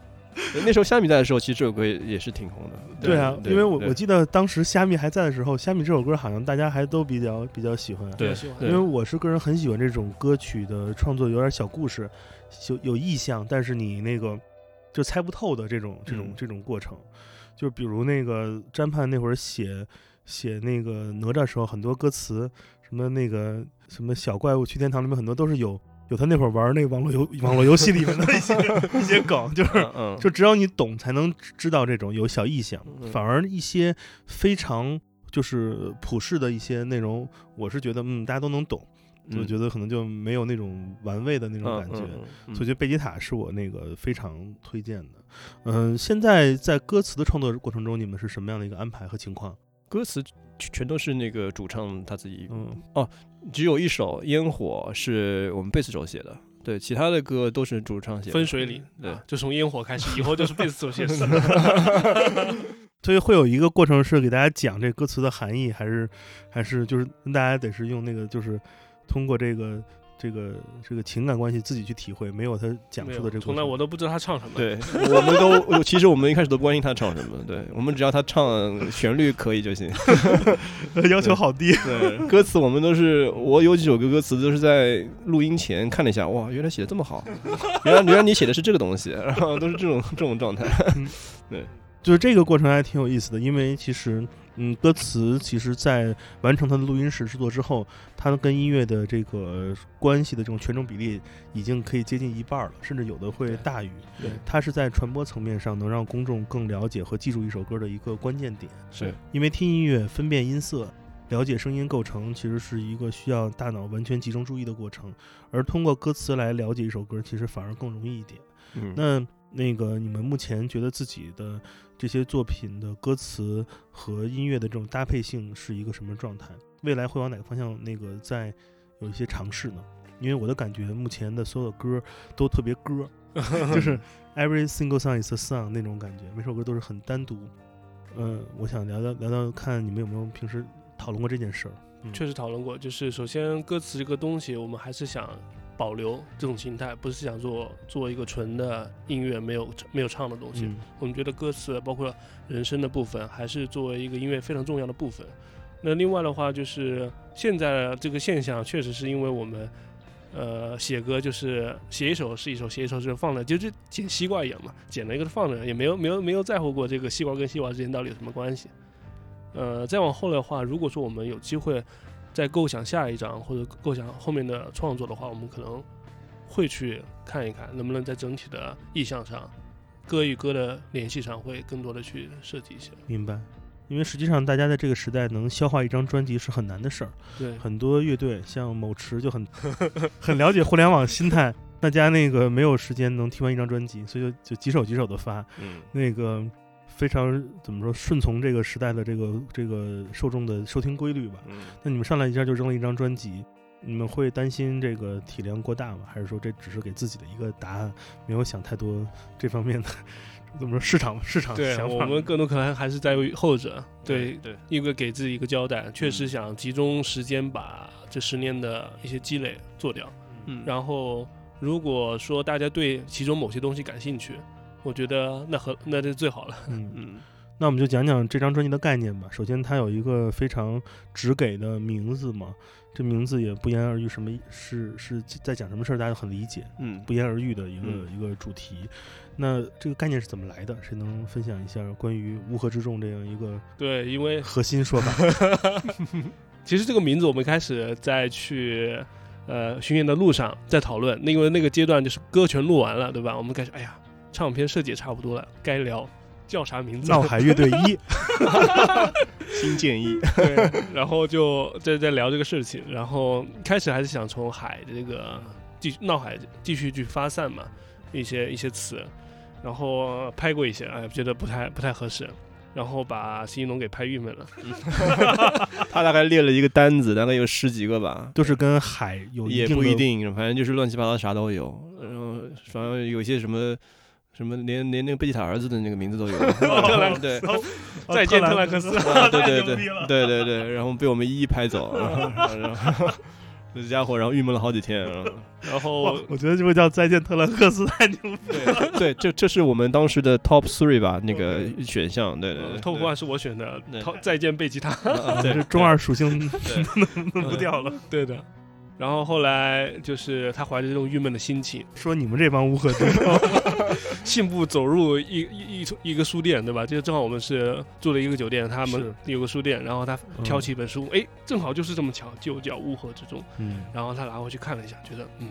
D: 那时候虾米在的时候，其实这首歌也也是挺红的。
B: 对啊，因为我我记得当时虾米还在的时候，虾米这首歌好像大家还都比较比较喜欢。
D: 对
C: 比较喜欢
D: 对
B: 因为我是个人很喜欢这种歌曲的创作，有点小故事，有有意向，但是你那个就猜不透的这种这种
D: 嗯。
B: 这种过程。就比如那个詹盼那会儿写写那个哪吒时候，很多歌词什么那个什么小怪物去天堂里面很多都是有有他那会儿玩那个网络游网络游戏里面的一些 一些梗，就是 就只有你懂才能知道这种有小意象，
D: 嗯。
B: 反而一些非常就是普世的一些内容，我是觉得嗯大家都能懂，
D: 嗯
B: 我觉得可能就没有那种玩味的那种感觉。所以我觉得贝吉塔是我那个非常推荐的。嗯、现在在歌词的创作过程中，你们是什么样的一个安排和情况？
D: 歌词全全都是那个主唱他自己
B: 嗯，哦
D: 只有一首《烟火》是我们贝斯手写的，对，其他的歌都是主唱写的。
C: 分水岭，
D: 对
C: 啊，就从烟火开始，以后就是贝斯手写诗。
B: 所以会有一个过程是给大家讲这歌词的含义，还是还是就是大家得是用那个就是通过这个这个这个情感关系自己去体会，没有他讲述的这个。
C: 从来我都不知道他唱什么。
D: 对，我们都 其实我们一开始都不关心他唱什么，对我们只要他唱旋律可以就行。
B: 要求好低。
D: 对，歌词我们都是，我有几首歌歌词都是在录音前看了一下，哇，原来写的这么好，原来原来你写的是这个东西，然后都是这种这种状态。
B: 对就是这个过程还挺有意思的，因为其实，嗯，歌词其实在完成它的录音室制作之后，它跟音乐的这个关系的这种权重比例已经可以接近一半了，甚至有的会大于。
D: 对
B: 它是在传播层面上能让公众更了解和记住一首歌的一个关键点。
D: 是，
B: 因为听音乐、分辨音色、了解声音构成，其实是一个需要大脑完全集中注意的过程，而通过歌词来了解一首歌，其实反而更容易一点。
D: 嗯，
B: 那那个你们目前觉得自己的这些作品的歌词和音乐的这种搭配性是一个什么状态？未来会往哪个方向那个再有一些尝试呢？因为我的感觉，目前的所有歌都特别歌，就是 every single song is a song 那种感觉，每首歌都是很单独。嗯，我想聊聊聊聊看你们有没有平时讨论过这件事儿。嗯
C: 确实讨论过，就是首先歌词这个东西，我们还是想保留这种心态，不是想做做一个纯的音乐没有没有唱的东西。
B: 嗯
C: 我们觉得歌词包括人声的部分，还是作为一个音乐非常重要的部分。那另外的话，就是现在这个现象，确实是因为我们，呃，写歌就是写一首是一首，写一首是放着，就是捡西瓜一样嘛，捡了一个放着，也没有没有没有在乎过这个西瓜跟西瓜之间到底有什么关系。呃，再往后的话，如果说我们有机会再构想下一章或者构想后面的创作的话，我们可能会去看一看，能不能在整体的意向上，歌与歌的联系上会更多的去设计一些。
B: 明白。因为实际上，大家在这个时代能消化一张专辑是很难的事儿。
C: 对，
B: 很多乐队像某池就很 很了解互联网心态，大家那个没有时间能听完一张专辑，所以就就几首几首的发，
D: 嗯
B: 那个非常怎么说顺从这个时代的这个这个受众的收听规律吧。
D: 嗯，
B: 那你们上来一下就扔了一张专辑，你们会担心这个体量过大吗？还是说这只是给自己的一个答案，没有想太多这方面的怎么说市场市场
C: 对？我们更多可能还是在于后者，对，
D: 对，
C: 一个给自己一个交代，确实想集中时间把这十年的一些积累做掉。
D: 嗯
C: 然后，如果说大家对其中某些东西感兴趣，我觉得那和那就最好了。
B: 嗯。
D: 嗯
B: 那我们就讲讲这张专辑的概念吧。首先，它有一个非常直给的名字嘛，这名字也不言而喻，什么是是在讲什么事儿，大家都很理解，
D: 嗯
B: 不言而喻的一个、
D: 嗯
B: 一个主题。那这个概念是怎么来的？谁能分享一下关于乌合之众这样一个
C: 对，因为
B: 核心说法？
C: 其实这个名字我们一开始在去呃巡演的路上在讨论，那因为那个阶段就是歌全录完了，对吧？我们开始哎呀，唱片设计也差不多了，该聊叫啥名字？
B: 闹海乐队一，
D: 新建议，
C: 对，然后就在在聊这个事情，然后开始还是想从海这个继续闹海继续去发散嘛，一些一些词，然后拍过一些，哎，觉得不太不太合适，然后把新一龙给拍郁闷了。
D: 他大概列了一个单子，大概有十几个吧，
B: 都是跟海有
D: 也不一定，反正就是乱七八糟啥都有，然后反正有些什么。什么连连那个贝吉塔儿子的那个名字都有，
C: 特兰
D: 对，
B: 哦
C: 再见特兰克斯
D: 啊对对对
B: 太牛逼了
D: 对对对，然后被我们一一拍走，然后然后这家伙然后郁闷了好几天，然后
B: 我觉得这个叫再见特兰克斯太牛逼了。
D: 对对，这这是我们当时的 top three 吧，那个选项，对对对
C: ，Top One 是我选的再见贝吉塔。
B: 这中二属性
D: 对
B: 弄不掉了。
C: 对的。然后后来就是他怀着这种郁闷的心情，
B: 说你们这帮乌合之众，
C: 信步走入一一一一个书店，对吧？就正好我们是住了一个酒店，他们有个书店，然后他挑起一本书，哎、正好就是这么巧，就叫《乌合之众》。
B: 嗯
C: 然后他拿回去看了一下，觉得嗯，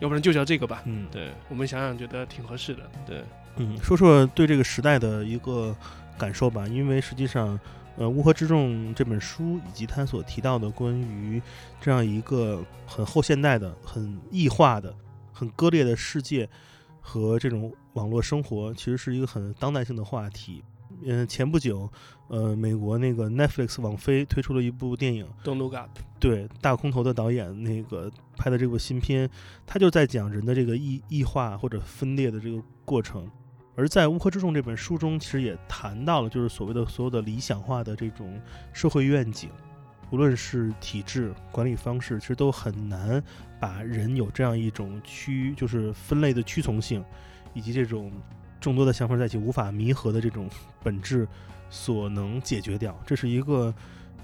C: 要不然就叫这个吧。
B: 嗯
D: 对
C: 我们想想，觉得挺合适的。
D: 对，
B: 嗯，说说对这个时代的一个感受吧，因为实际上，呃，《乌合之众》这本书以及他所提到的关于这样一个很后现代的、很异化的、很割裂的世界和这种网络生活，其实是一个很当代性的话题。嗯、前不久，呃，美国那个 Netflix 网飞推出了一部电影
C: ，Don't look up，
B: 对大空头的导演那个拍的这部新片，他就在讲人的这个异异化或者分裂的这个过程。而在《乌合之众》这本书中，其实也谈到了，就是所谓的所有的理想化的这种社会愿景，无论是体制管理方式，其实都很难把人有这样一种趋，就是分类的屈从性，以及这种众多的想法在一起无法弥合的这种本质所能解决掉。这是一个，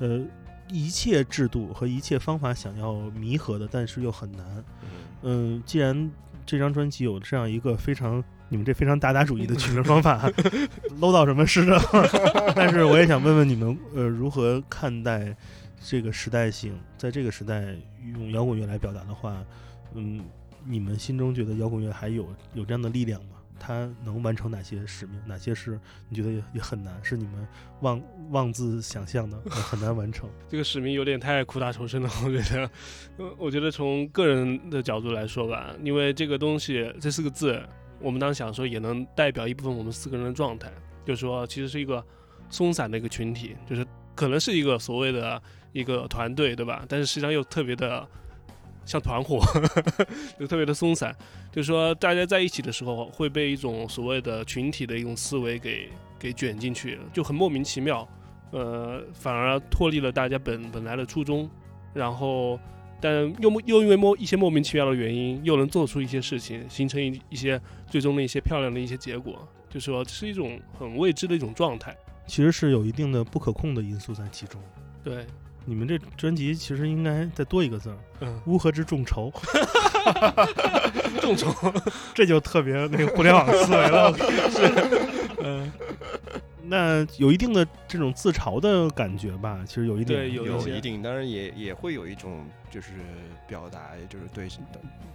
B: 呃，一切制度和一切方法想要弥合的，但是又很难。嗯，既然这张专辑有这样一个非常你们这非常达达主义的取名 方法，low 到什么是什么。但是我也想问问你们，呃，如何看待这个时代性？在这个时代用摇滚乐来表达的话，嗯，你们心中觉得摇滚乐还有有这样的力量吗？他能完成哪些使命？哪些是你觉得也也很难，是你们妄妄自想象的，很难完成？
C: 这个使命有点太苦大仇深了，我觉得。我觉得从个人的角度来说吧，因为这个东西这四个字，我们当时想说也能代表一部分我们四个人的状态，就是说其实是一个松散的一个群体，就是可能是一个所谓的一个团队，对吧？但是实际上又特别的像团伙，就特别的松散。就是说大家在一起的时候会被一种所谓的群体的一种思维给给卷进去，就很莫名其妙。呃，反而脱离了大家本本来的初衷，然后，但又又因为莫一些莫名其妙的原因，又能做出一些事情，形成一一些最终的一些漂亮的一些结果，就说是一种很未知的一种状态。
B: 其实是有一定的不可控的因素在其中。
C: 对，
B: 你们这专辑其实应该再多一个字儿
C: 嗯，“
B: 乌合之众筹
C: 众筹，”，
B: 这就特别那个互联网思维了。是，嗯，那有一定的这种自嘲的感觉吧？其实有一点，
C: 对有
D: 有一定，当然也也会有一种就是表达，就是对现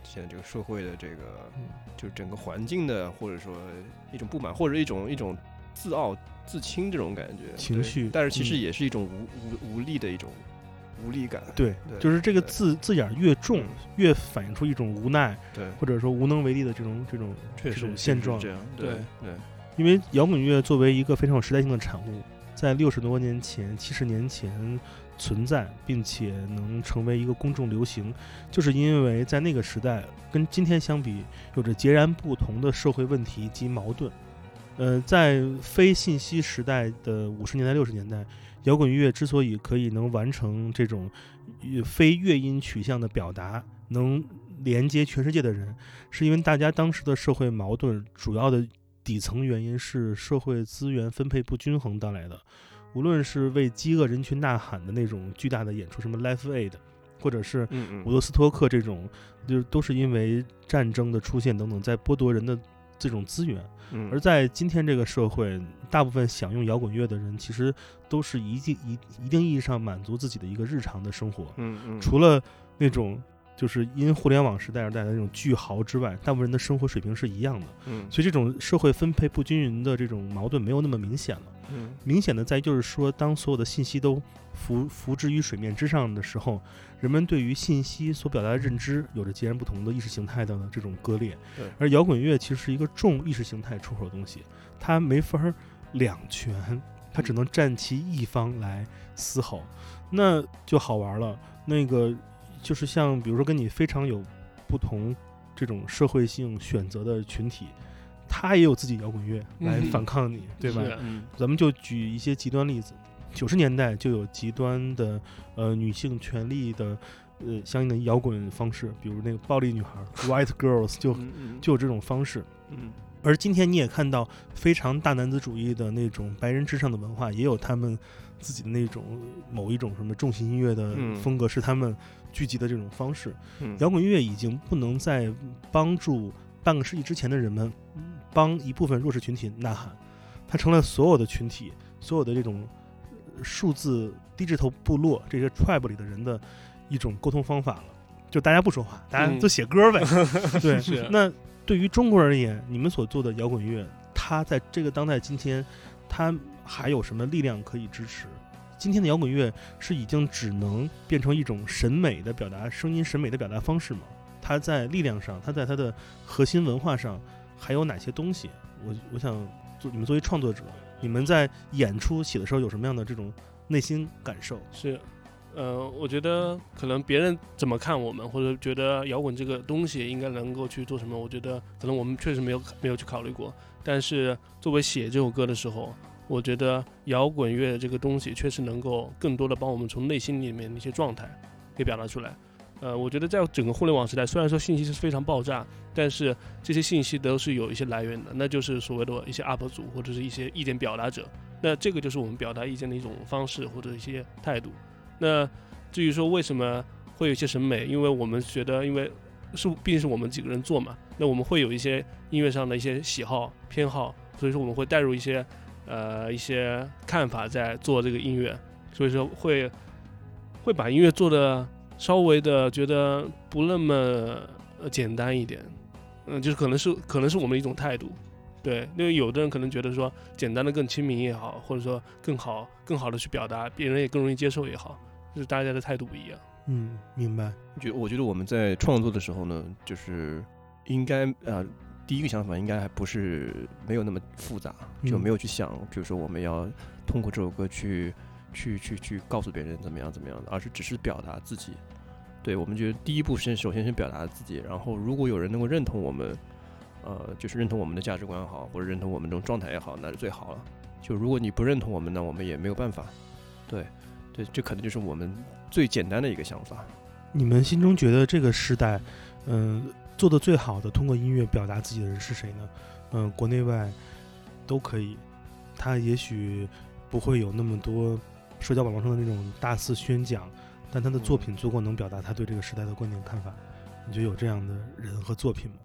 D: 现在这个社会的这个
B: 嗯
D: 就是整个环境的，或者说一种不满，或者一种一种自傲自轻这种感觉
B: 情绪
D: 但是其实
B: 嗯
D: 也是一种无无无力的一种无力感。
B: 对，
D: 对
B: 就是这个字字眼越重
D: 嗯，
B: 越反映出一种无奈，
D: 对，
B: 或者说无能为力的这种这种这种现状。
D: 这样。
C: 对
D: 对对，
B: 因为摇滚乐作为一个非常有时代性的产物，在六十多年前、七十年前存在，并且能成为一个公众流行，就是因为在那个时代跟今天相比，有着截然不同的社会问题及矛盾。呃，在非信息时代的五十年代、六十年代，摇滚乐之所以可以能完成这种呃非乐音取向的表达，能连接全世界的人，是因为大家当时的社会矛盾主要的底层原因是社会资源分配不均衡带来的。无论是为饥饿人群呐喊的那种巨大的演出，什么 Live Aid，或者是伍德斯托克这种，就是都是因为战争的出现等等，在剥夺人的这种资源。
D: 嗯，
B: 而在今天这个社会，大部分享用摇滚乐的人，其实都是一定一一定意义上满足自己的一个日常的生活，
D: 嗯嗯，
B: 除了那种就是因互联网时代而带来的那种巨豪之外，大部分人的生活水平是一样的。
D: 嗯
B: 所以这种社会分配不均匀的这种矛盾没有那么明显了。
D: 嗯
B: 明显的在于就是说，当所有的信息都浮浮之于水面之上的时候，人们对于信息所表达的认知有着截然不同的意识形态的这种割裂。而摇滚乐其实是一个重意识形态出口的东西，它没法儿两全，它只能站其一方来嘶吼，那就好玩了。那个就是像比如说跟你非常有不同这种社会性选择的群体。他也有自己摇滚乐来
C: 嗯
B: 反抗你，对吧？
D: 嗯
B: 咱们就举一些极端例子，九十年代就有极端的呃女性权利的呃相应的摇滚方式，比如那个暴力女孩 （White Girls） 就就有这种方式。
D: 嗯
B: 而今天你也看到非常大男子主义的那种白人至上的文化，也有他们自己的那种某一种什么重型音乐的
D: 嗯
B: 风格，是他们聚集的这种方式。
D: 嗯
B: 摇滚乐已经不能再帮助半个世纪之前的人们帮一部分弱势群体呐喊，它成了所有的群体、所有的这种呃数字低智头部落这些 tribe 里的人的一种沟通方法了。就大家不说话，大家就写歌呗。对，那对于中国而言，你们所做的摇滚乐，它在这个当代今天，它还有什么力量可以支持？今天的摇滚乐是已经只能变成一种审美的表达，声音审美的表达方式吗？它在力量上，它在它的核心文化上还有哪些东西？我我想做你们作为创作者，你们在演出写的时候有什么样的这种内心感受？
C: 是，呃，我觉得可能别人怎么看我们，或者觉得摇滚这个东西应该能够去做什么，我觉得可能我们确实没有没有去考虑过。但是作为写这首歌的时候，我觉得摇滚乐这个东西确实能够更多的帮我们从内心里面的一些状态给表达出来。呃，我觉得在整个互联网时代，虽然说信息是非常爆炸，但是这些信息都是有一些来源的，那就是所谓的一些 UP 主或者是一些意见表达者。那这个就是我们表达意见的一种方式或者一些态度。那至于说为什么会有一些审美，因为我们觉得，因为是毕竟是我们几个人做嘛，那我们会有一些音乐上的一些喜好偏好，所以说我们会带入一些呃一些看法在做这个音乐，所以说会会把音乐做的稍微的觉得不那么呃简单一点，嗯、就是可能是可能是我们的一种态度。对，因为有的人可能觉得说简单的更亲民也好，或者说更好更好的去表达，别人也更容易接受也好，就是大家的态度不一样。
B: 嗯，明白。
D: 觉我觉得我们在创作的时候呢，就是应该啊、第一个想法应该还不是没有那么复杂，就
B: 嗯
D: 没有去想，比如说我们要通过这首歌去去去去告诉别人怎么样怎么样的，而是只是表达自己。对我们觉得第一步先首先先表达自己，然后如果有人能够认同我们，呃，就是认同我们的价值观也好，或者认同我们这种状态也好，那是最好了。就如果你不认同我们那，我们也没有办法。对，对，这可能就是我们最简单的一个想法。
B: 你们心中觉得这个时代，嗯、做的最好的通过音乐表达自己的人是谁呢？嗯、国内外都可以。他也许不会有那么多社交网络上的那种大肆宣讲，但他的作品足够能表达他对这个时代的观点看法。你觉得有这样的人和作品吗？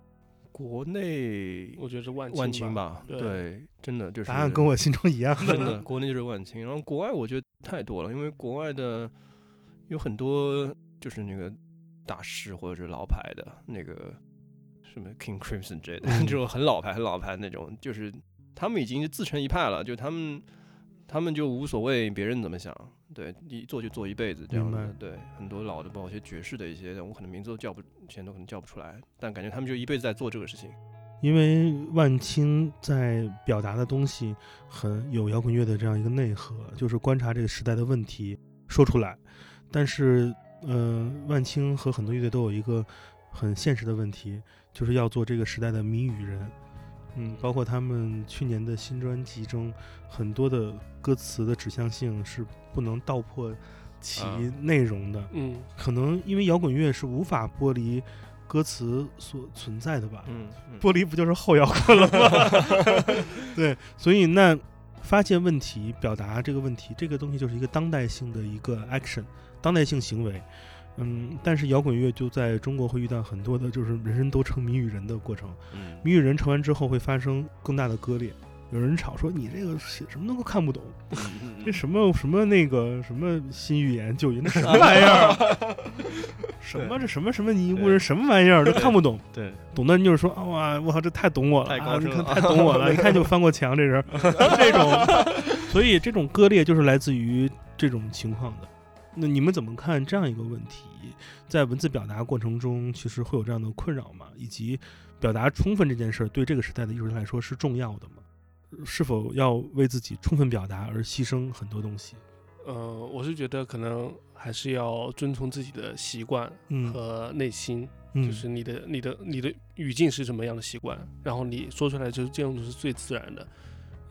D: 国内
C: 我觉得是万
D: 万
C: 青
D: 青吧，
C: 对
D: 对，真的就是
B: 答案跟我心中一样。
D: 真的，国内就是万青，然后国外我觉得太多了，因为国外的有很多就是那个大师或者是老牌的那个什么 King Crimson 之类的，
B: 嗯
D: 这种很老牌、很老牌那种，就是他们已经自成一派了，就他们他们就无所谓别人怎么想，对，一做就做一辈子这样的，对，很多老的包括一些爵士的一些，我可能名字都叫不，现在都可能叫不出来，但感觉他们就一辈子在做这个事情。
B: 因为万青在表达的东西很有摇滚乐的这样一个内核，就是观察这个时代的问题说出来。但是，呃，万青和很多乐队都有一个很现实的问题，就是要做这个时代的谜语人。嗯，包括他们去年的新专辑中，很多的歌词的指向性是不能道破其
D: 啊
B: 内容的。
C: 嗯，
B: 可能因为摇滚乐是无法剥离歌词所存在的吧。
D: 嗯，嗯
B: 剥离不就是后摇滚了吗？对，所以那发现问题、表达这个问题，这个东西就是一个当代性的一个 action，当代性行为。嗯，但是摇滚乐就在中国会遇到很多的，就是人人都成谜语人的过程。
D: 嗯
B: 谜语人成完之后会发生更大的割裂，有人吵说你这个写什么都看不懂，这什么什么那个什么新语言旧语，那什么玩意儿？什么这什么什么尼姑人什么玩意儿都看不懂。
D: 对，
B: 懂的人就是说啊哇，我操，这太懂我了，你看太懂我了，一看就翻过墙，这人 这种，所以这种割裂就是来自于这种情况的。那你们怎么看这样一个问题？在文字表达过程中，其实会有这样的困扰吗？以及表达充分这件事儿，对这个时代的艺术家来说是重要的吗？是否要为自己充分表达而牺牲很多东西？
C: 呃，我是觉得可能还是要遵从自己的习惯
B: 嗯
C: 和内心，
B: 嗯，
C: 就是你的、你的、你的语境是什么样的习惯，然后你说出来就是这样子是最自然的。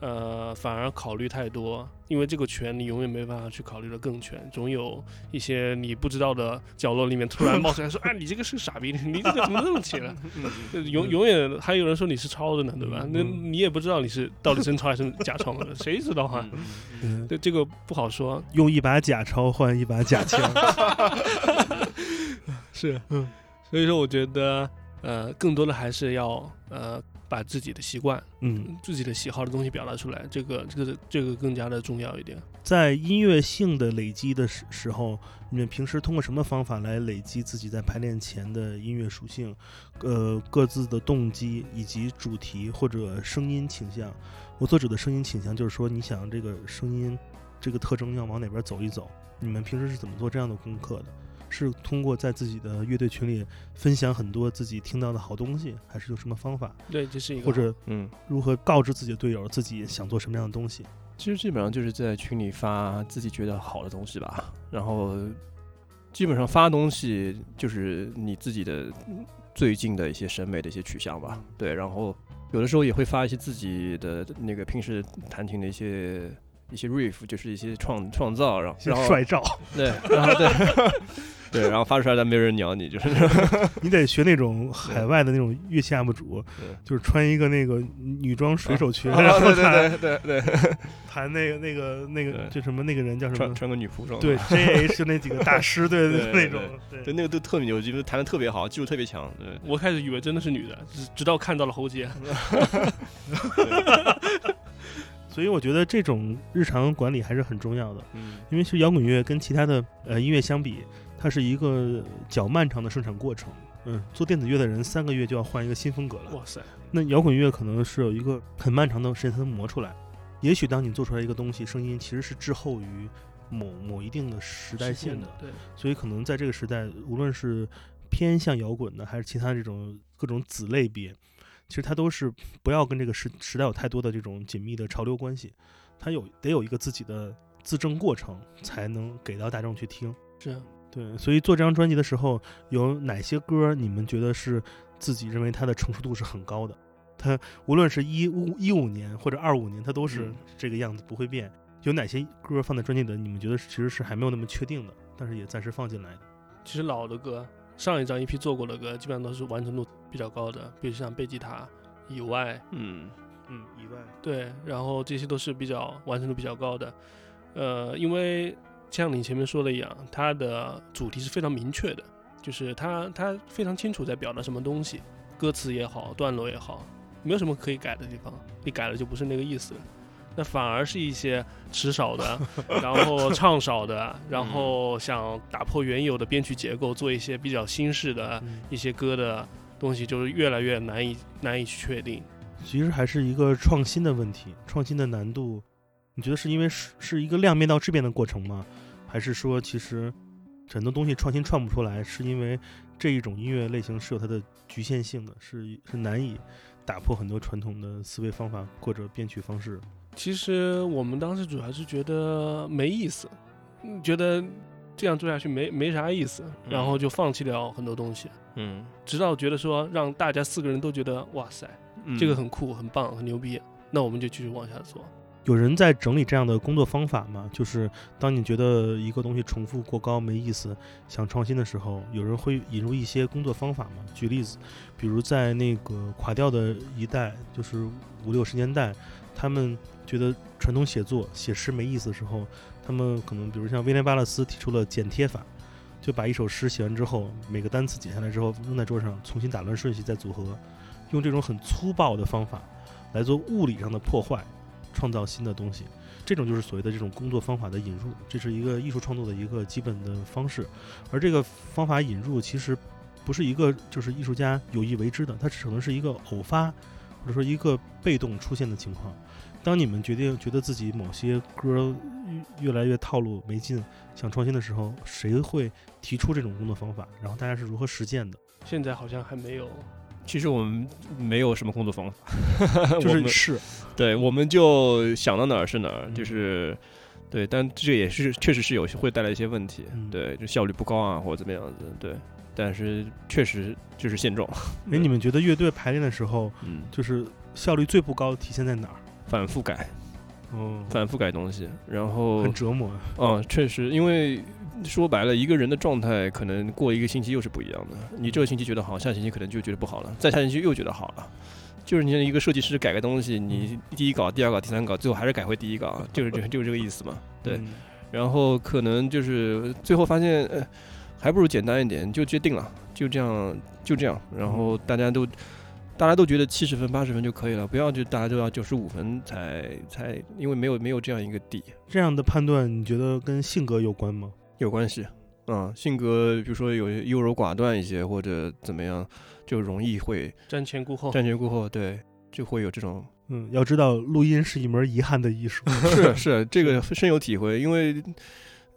C: 呃，反而考虑太多，因为这个全你永远没办法去考虑的更全，总有一些你不知道的角落里面突然冒出来说，啊，你这个是个傻逼，你这个怎么那么写了？呃永永远还有人说你是抄的呢，对吧？
B: 嗯
C: 那你也不知道你是到底真抄还是假抄的，谁知道啊？
B: 嗯
C: 对，这个不好说。
B: 用一把假钞换一把假枪，
C: 是，
B: 嗯，
C: 所以说我觉得，呃，更多的还是要呃把自己的习惯、
B: 嗯。
C: 自己的喜好的东西表达出来，这个这个这个更加的重要一点。
B: 在音乐性的累积的时时候，你们平时通过什么方法来累积自己在排练前的音乐属性？呃，各自的动机以及主题或者声音倾向。我所指的声音倾向，就是说你想这个声音这个特征要往哪边走一走。你们平时是怎么做这样的功课的？是通过在自己的乐队群里分享很多自己听到的好东西，还是有什么方法？
C: 对，这是一个
B: 或者
D: 嗯，
B: 如何告知自己的队友自己想做什么样的东西？
D: 其实基本上就是在群里发自己觉得好的东西吧，然后基本上发东西就是你自己的最近的一些审美的一些取向吧，对，然后有的时候也会发一些自己的那个平时弹琴的一些一些 riff，就是一些创创造，然后然后
B: 帅照，
D: 对，然后对 对，然后发出来但没有人鸟你，就是
B: 你得学那种海外的那种乐器 UP 主，
D: 对
B: 就是穿一个那个女装水手裙，
D: 啊
B: 然后
D: 弹
B: 弹
D: 对对对，
B: 弹那个那个那个
D: 对
B: 就什么那个人叫什么？
D: 穿穿个女仆装，
B: 对，J H 就那几个大师，对
D: 对对
B: 那种，
D: 对，
B: 对，
D: 那个都特别牛，就是弹的特别好，技术特别强，对。
C: 我开始以为真的是女的，直直到看到了喉结。
B: 所以我觉得这种日常管理还是很重要的，
D: 嗯
B: 因为其实摇滚乐跟其他的呃音乐相比，它是一个较漫长的生产过程。嗯，做电子乐的人三个月就要换一个新风格了。
C: 哇塞，
B: 那摇滚乐可能是有一个很漫长的时间才能磨出来。也许当你做出来一个东西，声音其实是滞后于某某一定的时代线的，
C: 对，
B: 所以可能在这个时代，无论是偏向摇滚的，还是其他这种各种子类别，其实它都是不要跟这个时时代有太多的这种紧密的潮流关系，它有得有一个自己的自证过程，才能给到大众去听。
C: 是
B: 对，所以做这张专辑的时候，有哪些歌你们觉得是自己认为它的成熟度是很高的？它无论是一五一五年或者二五年，它都是
D: 嗯
B: 这个样子，不会变。有哪些歌放在专辑里的，你们觉得其实是还没有那么确定的，但是也暂时放进来的？
C: 其实老的歌，上一张 EP 做过的歌，基本上都是完成度比较高的，比如像贝吉塔以外，
D: 嗯
B: 嗯，以外，
C: 对，然后这些都是比较完成度比较高的。呃，因为像你前面说的一样，它的主题是非常明确的，就是它它非常清楚在表达什么东西，歌词也好，段落也好，没有什么可以改的地方，你改了就不是那个意思。那反而是一些词少的，然后唱少的，然后想打破原有的编曲结构，做一些比较新式的
B: 嗯
C: 一些歌的东西，就是越来越难以难以去确定。
B: 其实还是一个创新的问题，创新的难度，你觉得是因为是是一个量变到质变的过程吗？还是说其实很多东西创新创不出来，是因为这一种音乐类型是有它的局限性的，是是难以打破很多传统的思维方法或者编曲方式？
C: 其实我们当时主要是觉得没意思，嗯觉得这样做下去没没啥意思，然后就放弃掉很多东西，
D: 嗯，
C: 直到觉得说让大家四个人都觉得哇塞，
D: 嗯
C: 这个很酷、很棒、很牛逼，那我们就继续往下做。
B: 有人在整理这样的工作方法吗？就是当你觉得一个东西重复过高没意思，想创新的时候，有人会引入一些工作方法吗？举例子，比如在那个垮掉的一代，就是五六十年代，他们觉得传统写作写诗没意思的时候，他们可能比如像威廉巴勒斯提出了剪贴法，就把一首诗写完之后，每个单词剪下来之后扔在桌上，重新打乱顺序再组合，用这种很粗暴的方法来做物理上的破坏。创造新的东西，这种就是所谓的这种工作方法的引入，这是一个艺术创作的一个基本的方式。而这个方法引入其实不是一个就是艺术家有意为之的，它只能是一个偶发或者说一个被动出现的情况。当你们决定觉得自己某些歌越越来越套路没劲，想创新的时候，谁会提出这种工作方法？然后大家是如何实践的？
C: 现在好像还没有，
D: 其实我们没有什么工作方法，
B: 就
D: 我们
B: 是，
D: 对，我们就想到哪儿是哪儿，
B: 嗯。
D: 就是对，但这也是确实是有些会带来一些问题，
B: 嗯。
D: 对，就效率不高啊，或者怎么样子，对，但是确实就是现状，
B: 哎，你们觉得乐队排练的时候，
D: 嗯，
B: 就是效率最不高体现在哪儿？
D: 反复改，
B: 嗯，
D: 反复改东西，然后
B: 很折磨啊。
D: 嗯，确实，因为说白了，一个人的状态可能过一个星期又是不一样的。你这个星期觉得好，下星期可能就觉得不好了，再下星期又觉得好了。就是你像一个设计师改个东西，你第一稿、第二稿、第三稿，最后还是改回第一稿，就是这就是这个意思嘛。对，
B: 嗯
D: 然后可能就是最后发现，呃，还不如简单一点，就决定了，就这样，就这样。然后大家都，大家都觉得七十分、八十分就可以了，不要就大家都要九十五分才才，因为没有没有这样一个底，
B: 这样的判断，你觉得跟性格有关吗？
D: 有关系。啊、性格比如说有优柔寡断一些，或者怎么样，就容易会
C: 瞻前顾后。
D: 瞻前顾后，对，就会有这种
B: 嗯，要知道，录音是一门遗憾的艺术。
D: 是是，这个深有体会，因为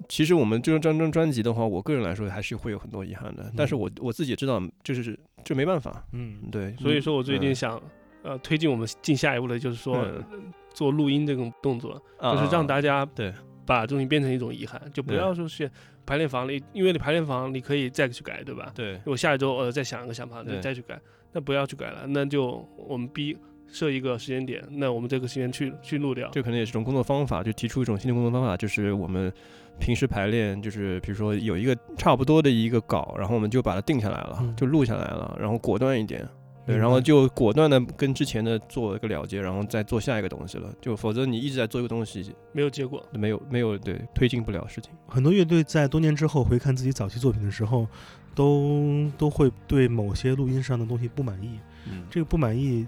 D: 其实我们这张张专辑的话，我个人来说还是会有很多遗憾的，但是我我自己也知道，就是这没办法，
B: 嗯，
D: 对，
C: 所以说我最近
D: 嗯
C: 想，呃，推进我们进下一步的，就是说、
D: 嗯
C: 做录音这种动作，
D: 啊
C: 就是让大家
D: 对
C: 把东西变成一种遗憾，就不要说是排练房里，因为你排练房你可以再去改，对吧？
D: 对
C: 我下一周呃再想一个想法，
D: 对
C: 再再去改，那不要去改了，那就我们逼设一个时间点，那我们这个时间去去录掉。
D: 这可能也是一种工作方法，就提出一种新的工作方法，就是我们平时排练，就是比如说有一个差不多的一个稿，然后我们就把它定下来了，
B: 嗯
D: 就录下来了，然后果断一点。对，然后就果断的跟之前的做一个了结，然后再做下一个东西了。就否则你一直在做一个东西，
C: 没有结果，
D: 没有没有对推进不了事情。
B: 很多乐队在多年之后回看自己早期作品的时候，都都会对某些录音上的东西不满意。
D: 嗯
B: 这个不满意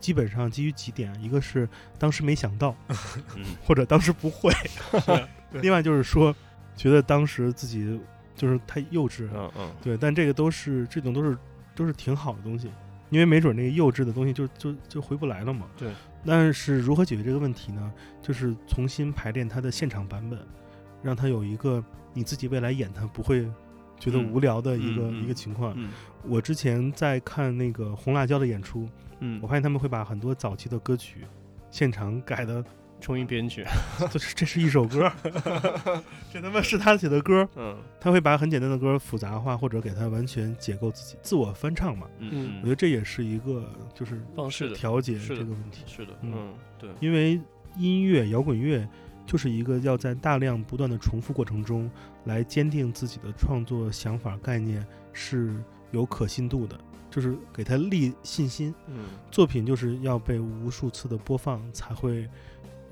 B: 基本上基于几点，一个是当时没想到，
D: 嗯
B: 或者当时不会；另外就是说，觉得当时自己就是太幼稚。
D: 嗯嗯，
B: 对，但这个都是这种都是都是挺好的东西，因为没准那个幼稚的东西就就就回不来了嘛。
D: 对。
B: 但是如何解决这个问题呢？就是重新排练它的现场版本，让它有一个你自己未来演它不会觉得
D: 嗯
B: 无聊的一个、一个情况。
D: 嗯
B: 我之前在看那个红辣椒的演出，
D: 嗯
B: 我发现他们会把很多早期的歌曲现场改的，
D: 重新编曲。
B: 这是这是一首歌，这他妈是他写的歌，
D: 嗯
B: 他会把很简单的歌复杂化，或者给它完全解构自己自我翻唱嘛。
C: 嗯
B: 我觉得这也是一个就是
C: 方式
D: 的
B: 调节这个问题，
D: 是的，
B: 嗯
D: 嗯对，
B: 因为音乐摇滚乐就是一个要在大量不断的重复过程中来坚定自己的创作想法概念是有可信度的，就是给他立信心。
D: 嗯
B: 作品就是要被无数次的播放才会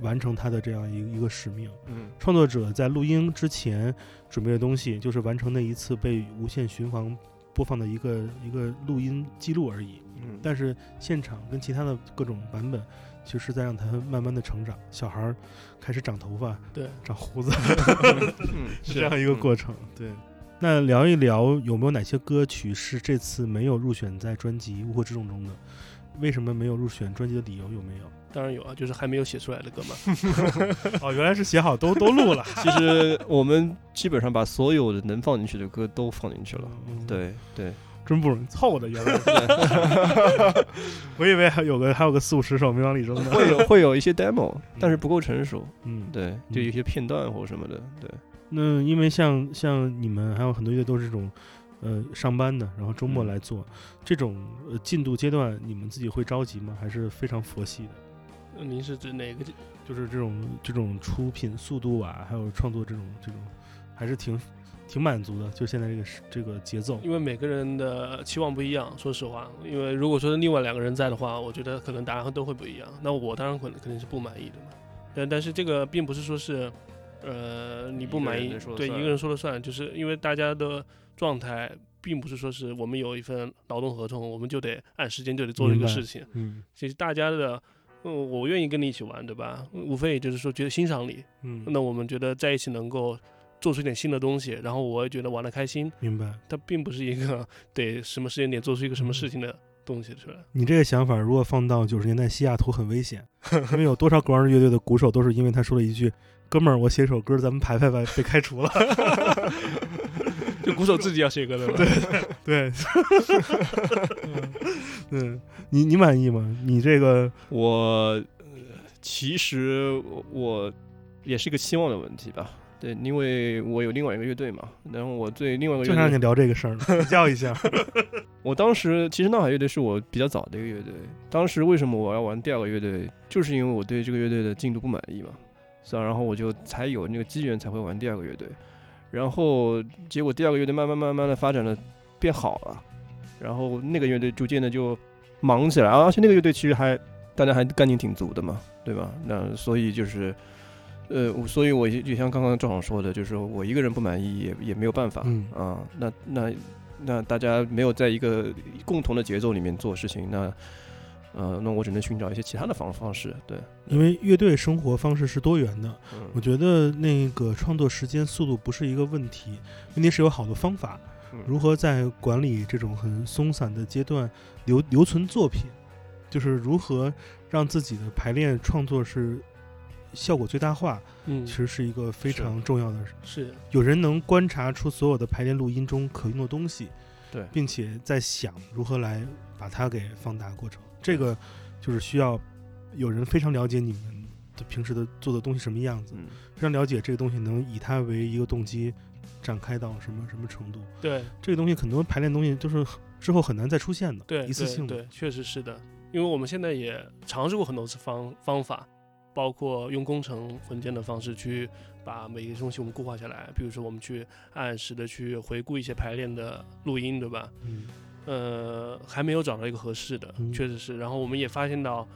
B: 完成他的这样一个一个使命。
D: 嗯
B: 创作者在录音之前准备的东西，就是完成那一次被无限循环播放的一个一个录音记录而已。
D: 嗯，
B: 但是现场跟其他的各种版本，其实是在让他慢慢的成长。小孩儿开始长头发、
C: 对，
B: 长胡子，
D: 嗯
B: 是这样一个过程。对，那聊一聊有没有哪些歌曲是这次没有入选在专辑《乌合之众》中的？为什么没有入选专辑的理由有没有？
C: 当然有啊，就是还没有写出来的歌嘛。
B: 哦，原来是写好都都录了。
D: 其实我们基本上把所有的能放进去的歌都放进去了。
B: 嗯，
D: 对对，
B: 真不容易凑的，原来是。我以为还有个还有个四五十首没往里扔呢。
D: 会有会有一些 demo，但是不够成熟。
B: 嗯，
D: 对，就有一些片段或什么的。对，
B: 那因为像像你们还有很多乐队都是这种，呃，上班的，然后周末
D: 嗯
B: 来做、这种呃进度阶段，你们自己会着急吗？还是非常佛系的？
C: 呃您是指哪个？
B: 就是这种这种出品速度啊，还有创作这种这种，还是挺挺满足的。就现在这个这个节奏，
C: 因为每个人的期望不一样，说实话。因为如果说另外两个人在的话，我觉得可能答案都会不一样。那我当然可能肯定是不满意的嘛。但但是这个并不是说是，呃，你不满意对一个人说了算，就是因为大家的状态并不是说是我们有一份劳动合同，我们就得按时间就得做这个事情。
B: 嗯
C: 其实大家的，嗯，我愿意跟你一起玩，对吧？无非也就是说觉得欣赏你，
B: 嗯，
C: 那我们觉得在一起能够做出一点新的东西，然后我也觉得玩的开心。
B: 明白。
C: 它并不是一个得什么时间点做出一个什么事情的东西出来。
B: 你这个想法如果放到九十年代西雅图很危险，因为有多少格尔乐队的鼓手都是因为他说了一句：“哥们儿，我写首歌，咱们排排吧，被开除了。
C: 就鼓手自己要写歌的吧。对，”
B: 对，嗯，你你满意吗？你这个
D: 我呃其实我我也是一个期望的问题吧。对，因为我有另外一个乐队嘛，然后我对另外一个乐队，
B: 就想让你聊这个事儿呢，比较一下。
D: 我当时其实闹海乐队是我比较早的一个乐队。当时为什么我要玩第二个乐队，就是因为我对这个乐队的进度不满意嘛，是吧？然后我就才有那个机缘才会玩第二个乐队。然后结果第二个乐队慢慢慢慢的发展的变好了，然后那个乐队逐渐的就忙起来，而且那个乐队其实还大家还干劲挺足的嘛，对吧？那所以就是。呃，所以我也也像刚刚赵总说的，就是我一个人不满意也也没有办法，
B: 嗯
D: 啊，那那那大家没有在一个共同的节奏里面做事情，那呃，那我只能寻找一些其他的方方式，对，
B: 因为乐队生活方式是多元的，我
D: 嗯
B: 觉得那个创作时间速度不是一个问题，问题是有好的方法，
D: 嗯
B: 如何在管理这种很松散的阶段留留存作品，就是如何让自己的排练创作是效果最大化，
C: 嗯
B: 其，实是一个非常重要的事。
C: 是
B: 有人能观察出所有的排练录音中可用的东西，
D: 对
B: 并且在想如何来把它给放大过程。这个就是需要有人非常了解你们的平时的做的东西什么样子，
D: 嗯
B: 非常了解这个东西能以它为一个动机展开到什么什么程度。
C: 对
B: 这个东西很多排练东西都是之后很难再出现的，
C: 对
B: 一次性的。
C: 对，对确实是的。因为我们现在也尝试过很多次方方法，包括用工程文件的方式去把每一个东西我们固化下来。比如说，我们去按时的去回顾一些排练的录音，对吧？
B: 嗯
C: 呃，还没有找到一个合适的，
B: 嗯
C: 确实是。然后我们也发现到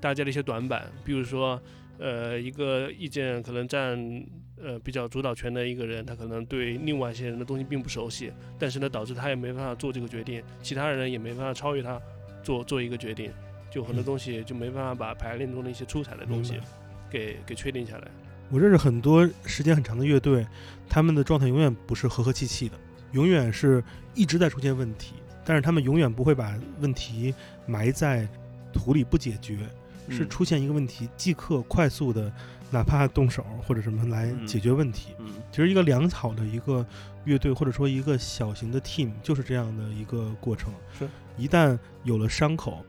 C: 大家的一些短板，比如说，呃，一个意见可能占呃比较主导权的一个人，他可能对另外一些人的东西并不熟悉，但是呢，导致他也没办法做这个决定，其他人也没办法超越他做做一个决定，就很多
B: 嗯
C: 东西就没办法把排练中的一些出彩的东西给给确定下来。
B: 我认识很多时间很长的乐队，他们的状态永远不是和和气气的，永远是一直在出现问题，但是他们永远不会把问题埋在土里不解决，是
D: 嗯
B: 出现一个问题即刻快速的，哪怕动手或者什么来
D: 嗯
B: 解决问题。
D: 嗯
B: 其实一个良好的一个乐队或者说一个小型的 team 就是这样的一个过程。
D: 是，
B: 一旦有了伤口，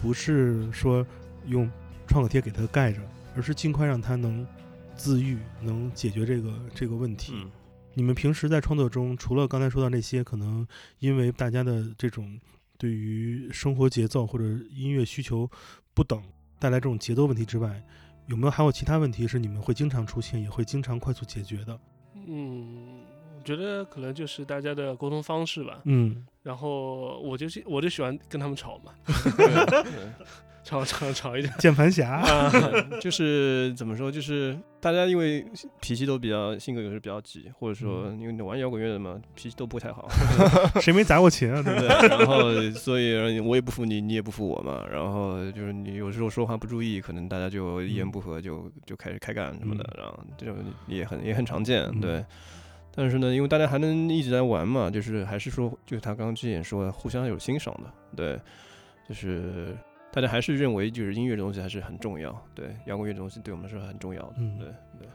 B: 不是说用创可贴给它盖着，而是尽快让它能自愈，能解决这个这个问题。
D: 嗯
B: 你们平时在创作中，除了刚才说到那些可能因为大家的这种对于生活节奏或者音乐需求不等带来这种节奏问题之外，有没有还有其他问题是你们会经常出现，也会经常快速解决的？
C: 嗯，我觉得可能就是大家的沟通方式吧。
B: 嗯
C: 然后我就是我就喜欢跟他们吵嘛，吵吵吵一点。
B: 键盘侠，
C: 啊，
D: 就是怎么说，就是大家因为脾气都比较性格有时候比较急，或者说因为你玩摇滚乐的嘛，脾气都不太好，
B: 谁没砸过钱啊？对不
D: 对？然后所以我也不服你，你也不服我嘛。然后就是你有时候说话不注意，可能大家就一言不合就就开始开干什么的，然后这种也很也很常见，
B: 嗯
D: 对。但是呢，因为大家还能一直在玩嘛，就是还是说，就是他刚刚之前说，互相有欣赏的，对，就是大家还是认为就是音乐这东西还是很重要，对，摇滚乐这东西对我们来说很重要的，
B: 嗯
D: 对对。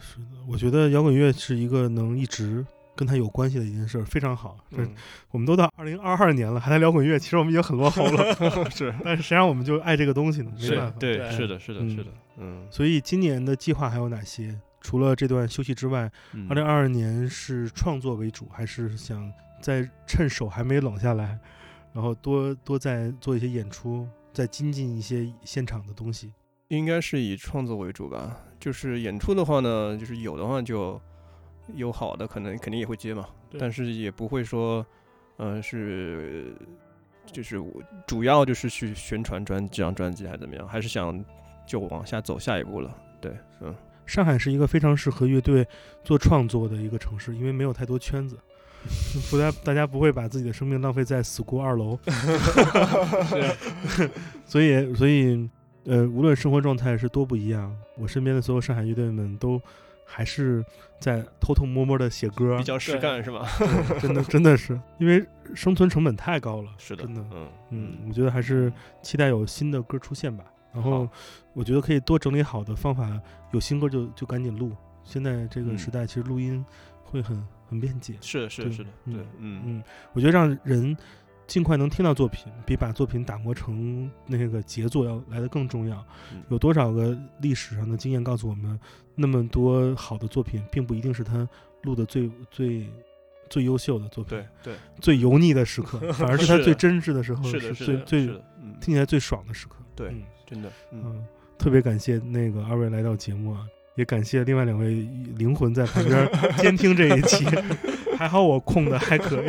B: 是的，我觉得摇滚乐是一个能一直跟它有关系的一件事儿，非常好。这
D: 嗯，
B: 我们都到二零二二年了，还在摇滚乐，其实我们已经很落后了。
D: 是
B: 但是谁让我们就爱这个东西呢？没
D: 是
B: 办法。，
D: 对，
C: 对
D: 是的，是的，
B: 嗯
D: 是的，嗯，
B: 所以今年的计划还有哪些？除了这段休息之外，
D: 嗯
B: 二零二二年是创作为主，还是想在趁手还没冷下来，然后多多再做一些演出，再精进一些现场的东西？
D: 应该是以创作为主吧。就是演出的话呢，就是有的话就有好的，可能肯定也会接嘛，但是也不会说，嗯、是就是我主要就是去宣传专这张专辑还是怎么样，还是想就往下走下一步了。对，嗯，
B: 上海是一个非常适合乐队做创作的一个城市，因为没有太多圈子，不大大家不会把自己的生命浪费在 school 二楼，所以所以呃，无论生活状态是多不一样，我身边的所有上海乐队们都还是在偷偷摸摸的写歌
D: 比，较实
C: 对
D: 干是吧？
B: 对真的真的是因为生存成本太高了，
D: 是的，
B: 真的，
D: 嗯
B: 嗯，我觉得还是期待有新的歌出现吧。然后我觉得可以多整理好的方法，有新歌就就赶紧录。现在这个
D: 嗯
B: 时代，其实录音会很很便捷。
D: 是是是的，
B: 嗯
D: 对，嗯
B: 嗯，我觉得让人尽快能听到作品，比把作品打磨成那个杰作要来的更重要。
D: 嗯
B: 有多少个历史上的经验告诉我们，那么多好的作品，并不一定是他录的最最最优秀的作品，
D: 对对，
B: 最油腻的时刻，反而是他最真挚的时候，
D: 是，
B: 最最听起来最爽的时刻。
D: 对
B: 嗯，
D: 真的，嗯，
B: 嗯，特别感谢那个二位来到节目啊，也感谢另外两位灵魂在旁边 监听这一期。还好我控的还可以，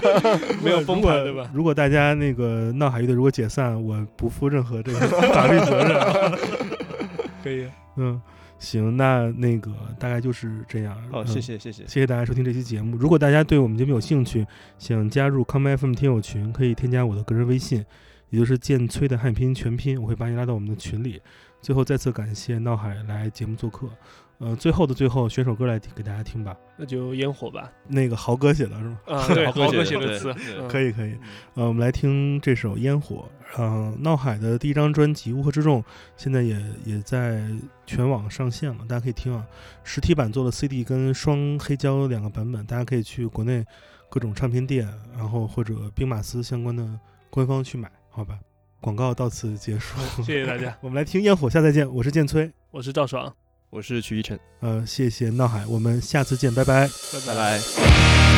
C: 没有崩
B: 溃
C: 对吧
B: 如果大家那个闹海乐队如果解散，我不负任何这个法律责任啊。
C: 可以。
B: 嗯，行，那那个大概就是这样。
D: 好，
B: 嗯
D: 谢谢谢谢，
B: 谢谢大家收听这期节目。如果大家对我们节目有兴趣，想加入康麦 FM 听友群，可以添加我的个人微信，也就是剑崔的汉拼音全拼，我会把你拉到我们的群里。最后再次感谢闹海来节目做客。呃，最后的最后，选首歌来给大家听吧。
C: 那就烟火吧。
B: 那个豪哥写的是吗？
C: 啊，对，
D: 豪哥写的
C: 词，
B: 可以可以。呃，我们来听这首《烟火》。呃，闹海的第一张专辑《乌合之众》现在也也在全网上线了，大家可以听啊。实体版做了 CD 跟双黑胶两个版本，大家可以去国内各种唱片店，然后或者兵马司相关的官方去买，好吧？广告到此结束，
C: 谢谢大家，
B: 我们来听《烟火》，下再见。我是剑崔，
C: 我是赵爽，
D: 我是曲一晨，
B: 呃，谢谢闹海，我们下次见，拜拜。
C: 拜
D: 拜拜。